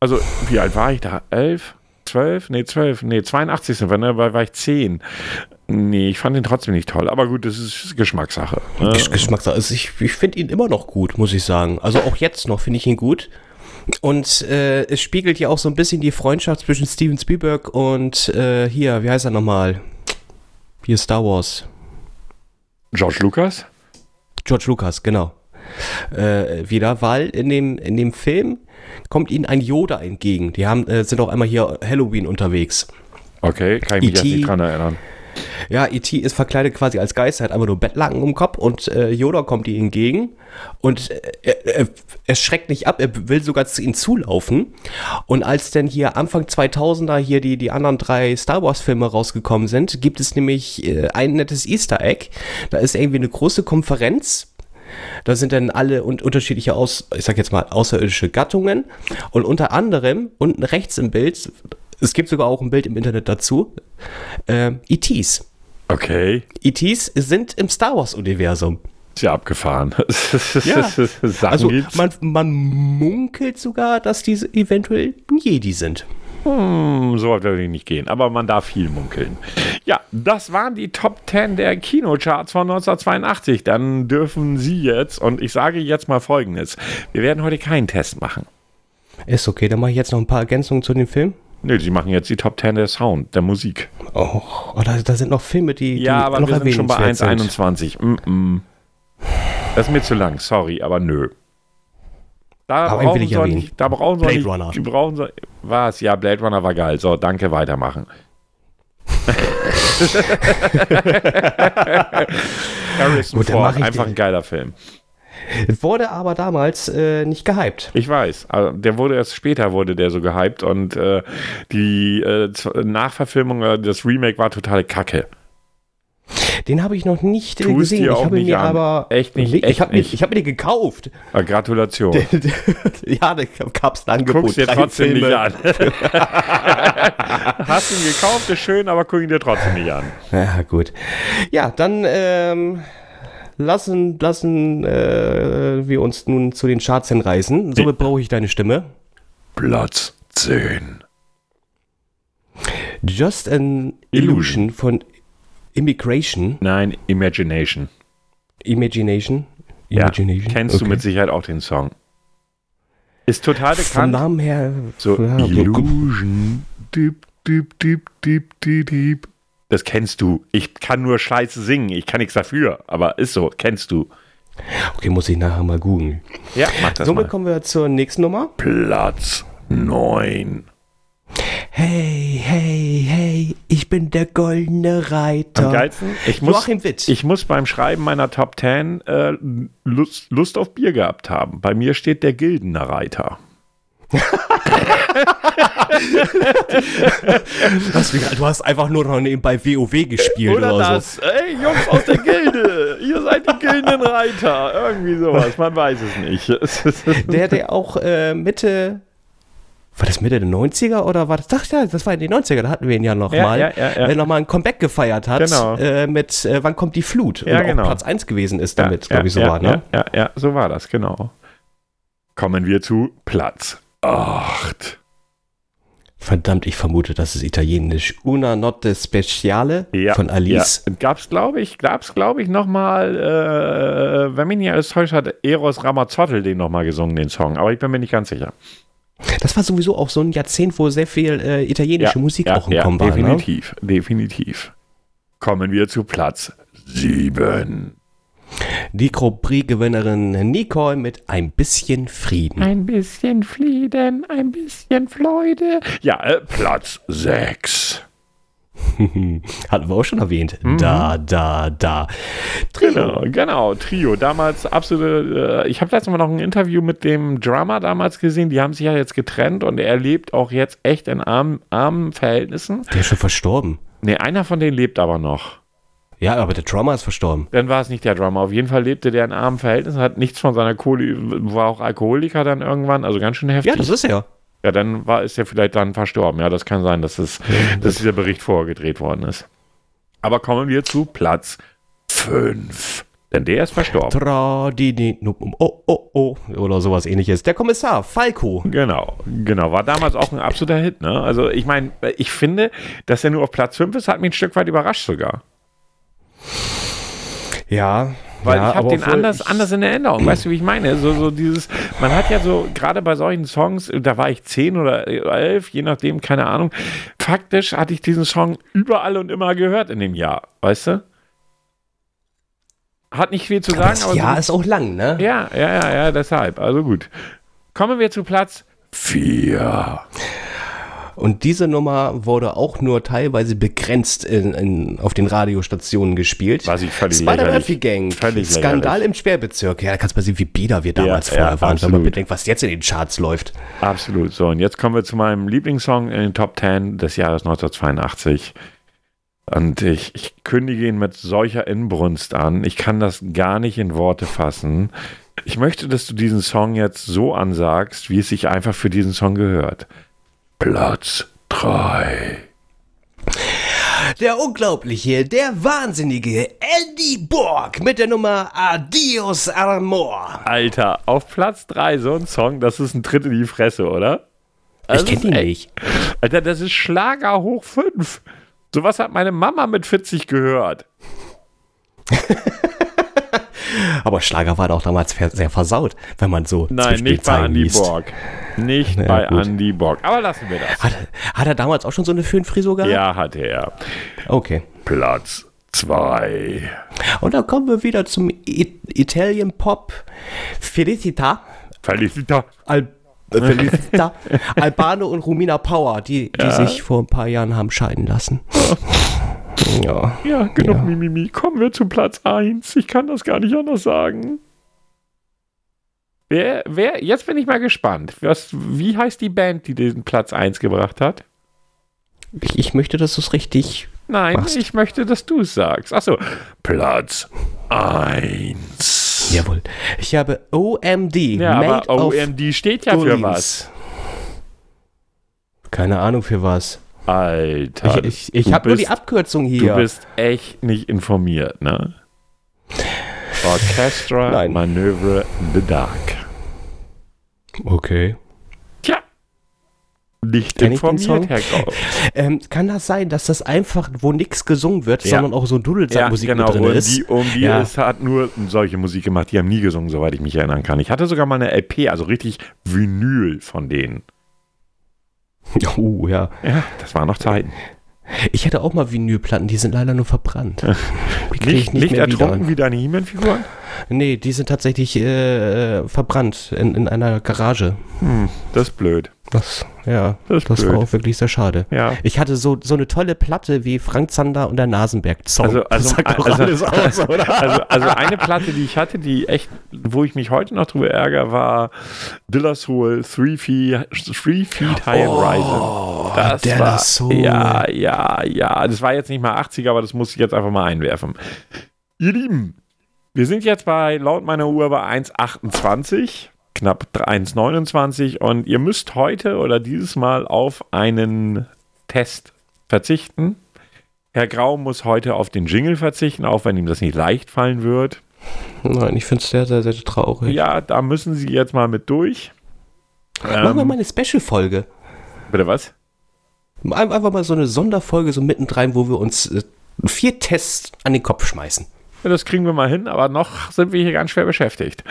Also, wie alt war ich da? Elf? 12? Nee, 12. Nee, 82 sind wir, ne? Weil war ich 10. Nee, ich fand ihn trotzdem nicht toll. Aber gut, das ist Geschmackssache. Ne? Geschmackssache. Also ich, ich finde ihn immer noch gut, muss ich sagen. Also auch jetzt noch finde ich ihn gut. Und äh, es spiegelt ja auch so ein bisschen die Freundschaft zwischen Steven Spielberg und äh, hier, wie heißt er nochmal? Hier Star Wars. George Lucas? George Lucas, genau. Äh, wieder, weil in dem, in dem Film kommt ihnen ein Yoda entgegen. Die haben, äh, sind auch einmal hier Halloween unterwegs. Okay, kann ich mich e. jetzt nicht dran erinnern. Ja, E.T. ist verkleidet quasi als Geist, er hat einfach nur Bettlaken um Kopf und äh, Yoda kommt ihm entgegen und äh, er, er, schreckt nicht ab, er will sogar zu ihm zulaufen. Und als dann hier Anfang 2000er hier die, die anderen drei Star Wars Filme rausgekommen sind, gibt es nämlich äh, ein nettes Easter Egg. Da ist irgendwie eine große Konferenz da sind dann alle un unterschiedliche, Aus, ich sag jetzt mal, außerirdische Gattungen. Und unter anderem, unten rechts im Bild, es gibt sogar auch ein Bild im Internet dazu, äh, ETs. Okay. ETs sind im Star Wars-Universum. Ist ja abgefahren. [LAUGHS] ja. also man, man munkelt sogar, dass diese eventuell Jedi sind. Hm, so weit ich nicht gehen, aber man darf viel munkeln. Ja, das waren die Top 10 der Kinocharts von 1982. Dann dürfen Sie jetzt, und ich sage jetzt mal Folgendes: Wir werden heute keinen Test machen. Ist okay, dann mache ich jetzt noch ein paar Ergänzungen zu dem Film. Nee, sie machen jetzt die Top 10 der Sound, der Musik. Oh, oh da, da, sind noch Filme, die, ja, die aber noch wir sind schon bei 1,21. Mm -mm. Das ist mir zu lang, sorry, aber nö. Da aber brauchen, sie nicht, da brauchen Blade nicht, Runner. Die brauchen sie, was? Ja, Blade Runner war geil. So, danke, weitermachen. [LAUGHS] Harrison Gut, Ford, einfach ein geiler Film. [LAUGHS] Wurde aber damals äh, nicht gehypt. Ich weiß. Also der wurde erst später wurde der so gehypt und äh, die äh, Nachverfilmung, äh, das Remake war totale Kacke. Den habe ich noch nicht Tust gesehen. ich habe mir an. aber echt nicht. Ich habe mir, hab mir den gekauft. [LAUGHS] Ja, Gratulation. ja, da gab es ein Angebot. Guckst dir trotzdem Filme. nicht an. [LAUGHS] Hast ihn gekauft, ist schön, aber guck ihn dir trotzdem nicht an. Ja, gut. Ja, dann ähm, lassen, lassen äh, wir uns nun zu den Charts hinreißen. Somit brauche ich deine Stimme. Platz 10. Just an Illusion von Immigration. Nein, Imagination. Imagination? Imagination? Ja, kennst okay. du mit Sicherheit auch den Song. Ist total bekannt. Vom Namen her. So, ja, Illusion. Deep, deep, deep, deep, deep, deep. Das kennst du. Ich kann nur Scheiße singen. Ich kann nichts dafür. Aber ist so. Kennst du. Okay, muss ich nachher mal googeln. Ja, mach das Somit mal. kommen wir zur nächsten Nummer. Platz 9. Hey, hey, hey, ich bin der goldene Reiter. Am geilsten, ich muss, ich muss beim Schreiben meiner Top 10 äh, Lust, Lust auf Bier gehabt haben. Bei mir steht der Gildener Reiter. Du hast einfach nur noch nebenbei WoW gespielt oder, oder das. So. Ey, Jungs aus der Gilde, ihr seid die Gildenreiter. Irgendwie sowas, man weiß es nicht. der, der auch äh, Mitte war das Mitte der 90er oder war das? Ach ja, das war in den 90er, da hatten wir ihn ja nochmal. Ja, ja, ja, ja. nochmal ein Comeback gefeiert hat. Genau. Äh, mit äh, Wann kommt die Flut? Ja, und genau. auch Platz 1 gewesen ist damit, glaube ich, so war, ne? Ja, ja, so war das, genau. Kommen wir zu Platz 8. Verdammt, ich vermute, das ist italienisch. Una Notte Speciale ja, von Alice. Ja. Gab's, glaube ich, gab's, glaube ich, nochmal, äh, wenn mich nicht alles täuscht, hat Eros Ramazzotti den nochmal gesungen, den Song. Aber ich bin mir nicht ganz sicher. Das war sowieso auch so ein Jahrzehnt, wo sehr viel äh, italienische ja, Musik ja, auch im Kommen war. Definitiv, ne? definitiv. Kommen wir zu Platz 7. Die Grand Prix-Gewinnerin Nicole mit ein bisschen Frieden. Ein bisschen Frieden, ein bisschen Freude. Ja, äh, Platz 6. [LAUGHS] Hatten wir auch schon erwähnt. Mhm. Da, da, da. Trio. Genau, genau, Trio. Damals absolute. Äh, ich habe letztes Mal noch ein Interview mit dem Drummer damals gesehen. Die haben sich ja jetzt getrennt und er lebt auch jetzt echt in armen, armen Verhältnissen. Der ist schon verstorben. Nee, einer von denen lebt aber noch. Ja, aber der Drummer ist verstorben. Dann war es nicht der Drummer. Auf jeden Fall lebte der in armen Verhältnissen, hat nichts von seiner Kohle, war auch Alkoholiker dann irgendwann, also ganz schön heftig. Ja, das ist er. Ja, dann war, ist er vielleicht dann verstorben. Ja, das kann sein, dass, es, dass dieser Bericht vorgedreht worden ist. Aber kommen wir zu Platz 5. Denn der ist verstorben. Tradini, oh, oh, oh, oder sowas ähnliches. Der Kommissar, Falco. Genau, genau. War damals auch ein absoluter Hit, ne? Also, ich meine, ich finde, dass er nur auf Platz 5 ist, hat mich ein Stück weit überrascht sogar. Ja, weil ja, ich habe den anders, anders in Erinnerung. Weißt du, wie ich meine? So, so dieses, man hat ja so, gerade bei solchen Songs, da war ich zehn oder elf, je nachdem, keine Ahnung. Faktisch hatte ich diesen Song überall und immer gehört in dem Jahr, weißt du? Hat nicht viel zu sagen, aber. Das aber Jahr so, ist auch lang, ne? Ja, ja, ja, ja, deshalb. Also gut. Kommen wir zu Platz 4. Und diese Nummer wurde auch nur teilweise begrenzt in, in, auf den Radiostationen gespielt. Was ich völlig Spider-Murphy Gang, völlig Skandal lächerlich. im Sperrbezirk. Ja, da kannst du mal sehen, wie bieder wir damals ja, vorher ja, waren, wenn man bedenkt, was jetzt in den Charts läuft. Absolut. So, und jetzt kommen wir zu meinem Lieblingssong in den Top 10 des Jahres 1982. Und ich, ich kündige ihn mit solcher Inbrunst an. Ich kann das gar nicht in Worte fassen. Ich möchte, dass du diesen Song jetzt so ansagst, wie es sich einfach für diesen Song gehört. Platz 3. Der unglaubliche, der wahnsinnige Andy Borg mit der Nummer Adios Amor. Alter, auf Platz 3 so ein Song, das ist ein Tritt in die Fresse, oder? Das ich kenne ihn nicht. Alter, das ist Schlager hoch 5. Sowas hat meine Mama mit 40 gehört. [LAUGHS] Aber Schlager war doch damals sehr versaut, wenn man so Nein, nicht bei Andy liest. Borg. Nicht ja, bei gut. Andy Borg. Aber lassen wir das. Hat, hat, er damals auch schon so eine Föhnfrisur gehabt? Ja, hatte er. Okay. Platz 2. Und dann kommen wir wieder zum I Italian Pop Felicita. Felicita. Al äh, Felicita. [LAUGHS] Albano und Romina Power, die, die ja. sich vor ein paar Jahren haben scheiden lassen. [LAUGHS] Ja, ja genug ja. Mimimi. Kommen wir zu Platz 1. Ich kann das gar nicht anders sagen. Wer, wer, jetzt bin ich mal gespannt. Was, wie heißt die Band, die den Platz 1 gebracht hat? Ich, ich möchte, dass du es richtig. Nein, machst. ich möchte, dass du es sagst. Achso, Platz 1. Jawohl. Ich habe OMD. Ja, aber OMD steht ja für was. Keine Ahnung für was. Alter. Ich, ich, ich habe nur die Abkürzung hier. Du bist echt nicht informiert, ne? Orchestra [LAUGHS] Nein. Manöver in the Dark. Okay. Tja. Nicht Kenn informiert, Herr Grau. Ähm, kann das sein, dass das einfach, wo nichts gesungen wird, ja. sondern auch so Dudelsackmusik ja, genau. drin ist? Die, um die ja. es hat nur solche Musik gemacht, die haben nie gesungen, soweit ich mich erinnern kann. Ich hatte sogar mal eine LP, also richtig Vinyl von denen. [LAUGHS] Oh, ja. Ja, das waren noch Zeiten. Ich hätte auch mal Vinylplatten, die sind leider nur verbrannt. Die nicht, nicht, nicht ertrunken wie deine He-Man-Figuren? Nee, die sind tatsächlich äh, verbrannt in, in einer Garage. Hm, das ist blöd. Das, ja, das, das war auch wirklich sehr schade. Ja. Ich hatte so, so eine tolle Platte wie Frank Zander und der Nasenberg-Song. Also, also, also, aus, [LAUGHS] also, also, eine Platte, die ich hatte, die echt, wo ich mich heute noch drüber ärgere, war Dillas Soul Three Feet, Three Feet High oh, Rising. Das Dilla war, Soul. Ja, ja, ja. Das war jetzt nicht mal 80, aber das muss ich jetzt einfach mal einwerfen. Ihr Lieben, wir sind jetzt bei, laut meiner Uhr, bei 1,28 knapp 1,29 und ihr müsst heute oder dieses Mal auf einen Test verzichten. Herr Grau muss heute auf den Jingle verzichten, auch wenn ihm das nicht leicht fallen wird. Nein, ich finde es sehr, sehr, sehr traurig. Ja, da müssen Sie jetzt mal mit durch. Machen ähm, wir mal eine Special-Folge. Bitte was? Einfach mal so eine Sonderfolge so mittendrin, wo wir uns äh, vier Tests an den Kopf schmeißen. Ja, das kriegen wir mal hin, aber noch sind wir hier ganz schwer beschäftigt.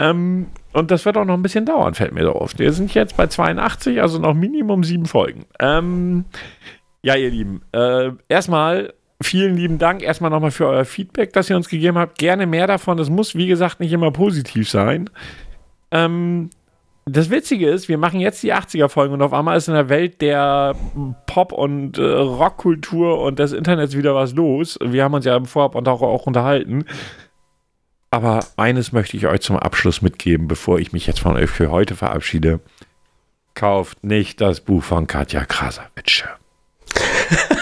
Ähm, und das wird auch noch ein bisschen dauern, fällt mir so auf. Wir sind jetzt bei 82, also noch Minimum sieben Folgen. Ähm, ja, ihr Lieben, äh, erstmal vielen lieben Dank erstmal nochmal für euer Feedback, das ihr uns gegeben habt. Gerne mehr davon. Das muss, wie gesagt, nicht immer positiv sein. Ähm, das Witzige ist, wir machen jetzt die 80er-Folgen und auf einmal ist in der Welt der Pop- und äh, Rockkultur und des Internets wieder was los. Wir haben uns ja im Vorab und auch, auch unterhalten. Aber eines möchte ich euch zum Abschluss mitgeben, bevor ich mich jetzt von euch für heute verabschiede. Kauft nicht das Buch von Katja Krasavitsche. [LAUGHS]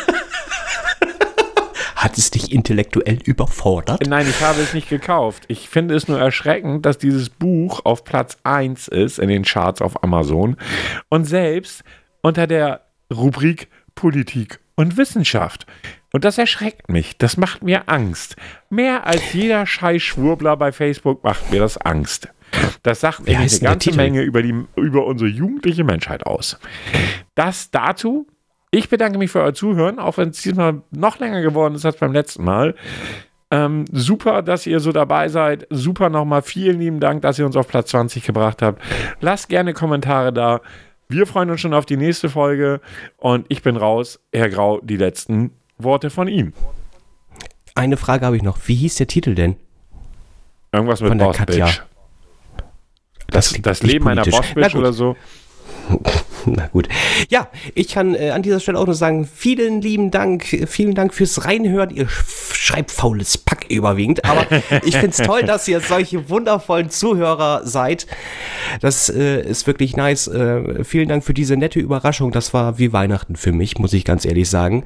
Hat es dich intellektuell überfordert? Nein, ich habe es nicht gekauft. Ich finde es nur erschreckend, dass dieses Buch auf Platz 1 ist in den Charts auf Amazon und selbst unter der Rubrik Politik und Wissenschaft. Und das erschreckt mich. Das macht mir Angst. Mehr als jeder scheiß Schwurbler bei Facebook macht mir das Angst. Das sagt nämlich eine ganze Menge über, die, über unsere jugendliche Menschheit aus. Das dazu ich bedanke mich für euer Zuhören, auch wenn es diesmal noch länger geworden ist als beim letzten Mal. Ähm, super, dass ihr so dabei seid. Super nochmal. Vielen lieben Dank, dass ihr uns auf Platz 20 gebracht habt. Lasst gerne Kommentare da. Wir freuen uns schon auf die nächste Folge. Und ich bin raus. Herr Grau, die letzten Worte von ihm. Eine Frage habe ich noch. Wie hieß der Titel denn? Irgendwas mit Boss Bitch. Das, das, das Leben politisch. einer Boss Bitch oder so. [LAUGHS] Na gut. Ja, ich kann äh, an dieser Stelle auch nur sagen, vielen lieben Dank, vielen Dank fürs Reinhören. Ihr schreibt faules Pack überwiegend, aber [LAUGHS] ich finde es toll, dass ihr solche wundervollen Zuhörer seid. Das äh, ist wirklich nice. Äh, vielen Dank für diese nette Überraschung. Das war wie Weihnachten für mich, muss ich ganz ehrlich sagen.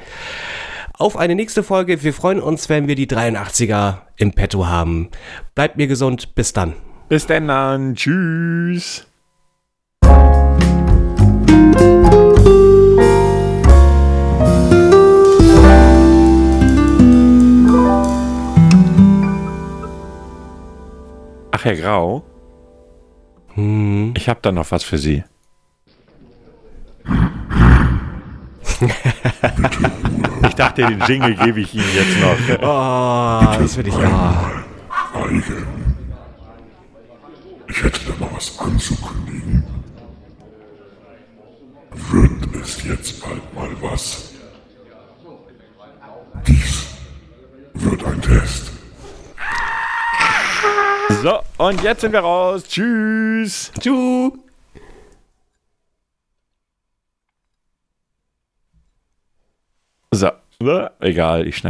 Auf eine nächste Folge. Wir freuen uns, wenn wir die 83er im Petto haben. Bleibt mir gesund. Bis dann. Bis denn dann. Tschüss. Ach, Herr Grau. Hm. Ich habe da noch was für Sie. [LAUGHS] ich dachte, den Jingle gebe ich Ihnen jetzt noch. [LAUGHS] Oh, das will ich ja. Eigen. Ich hätte da mal was anzukündigen. Wird es jetzt bald mal was? Dies wird ein Test. So, und jetzt sind wir raus. Tschüss. Tschüss. So, egal, ich schneide.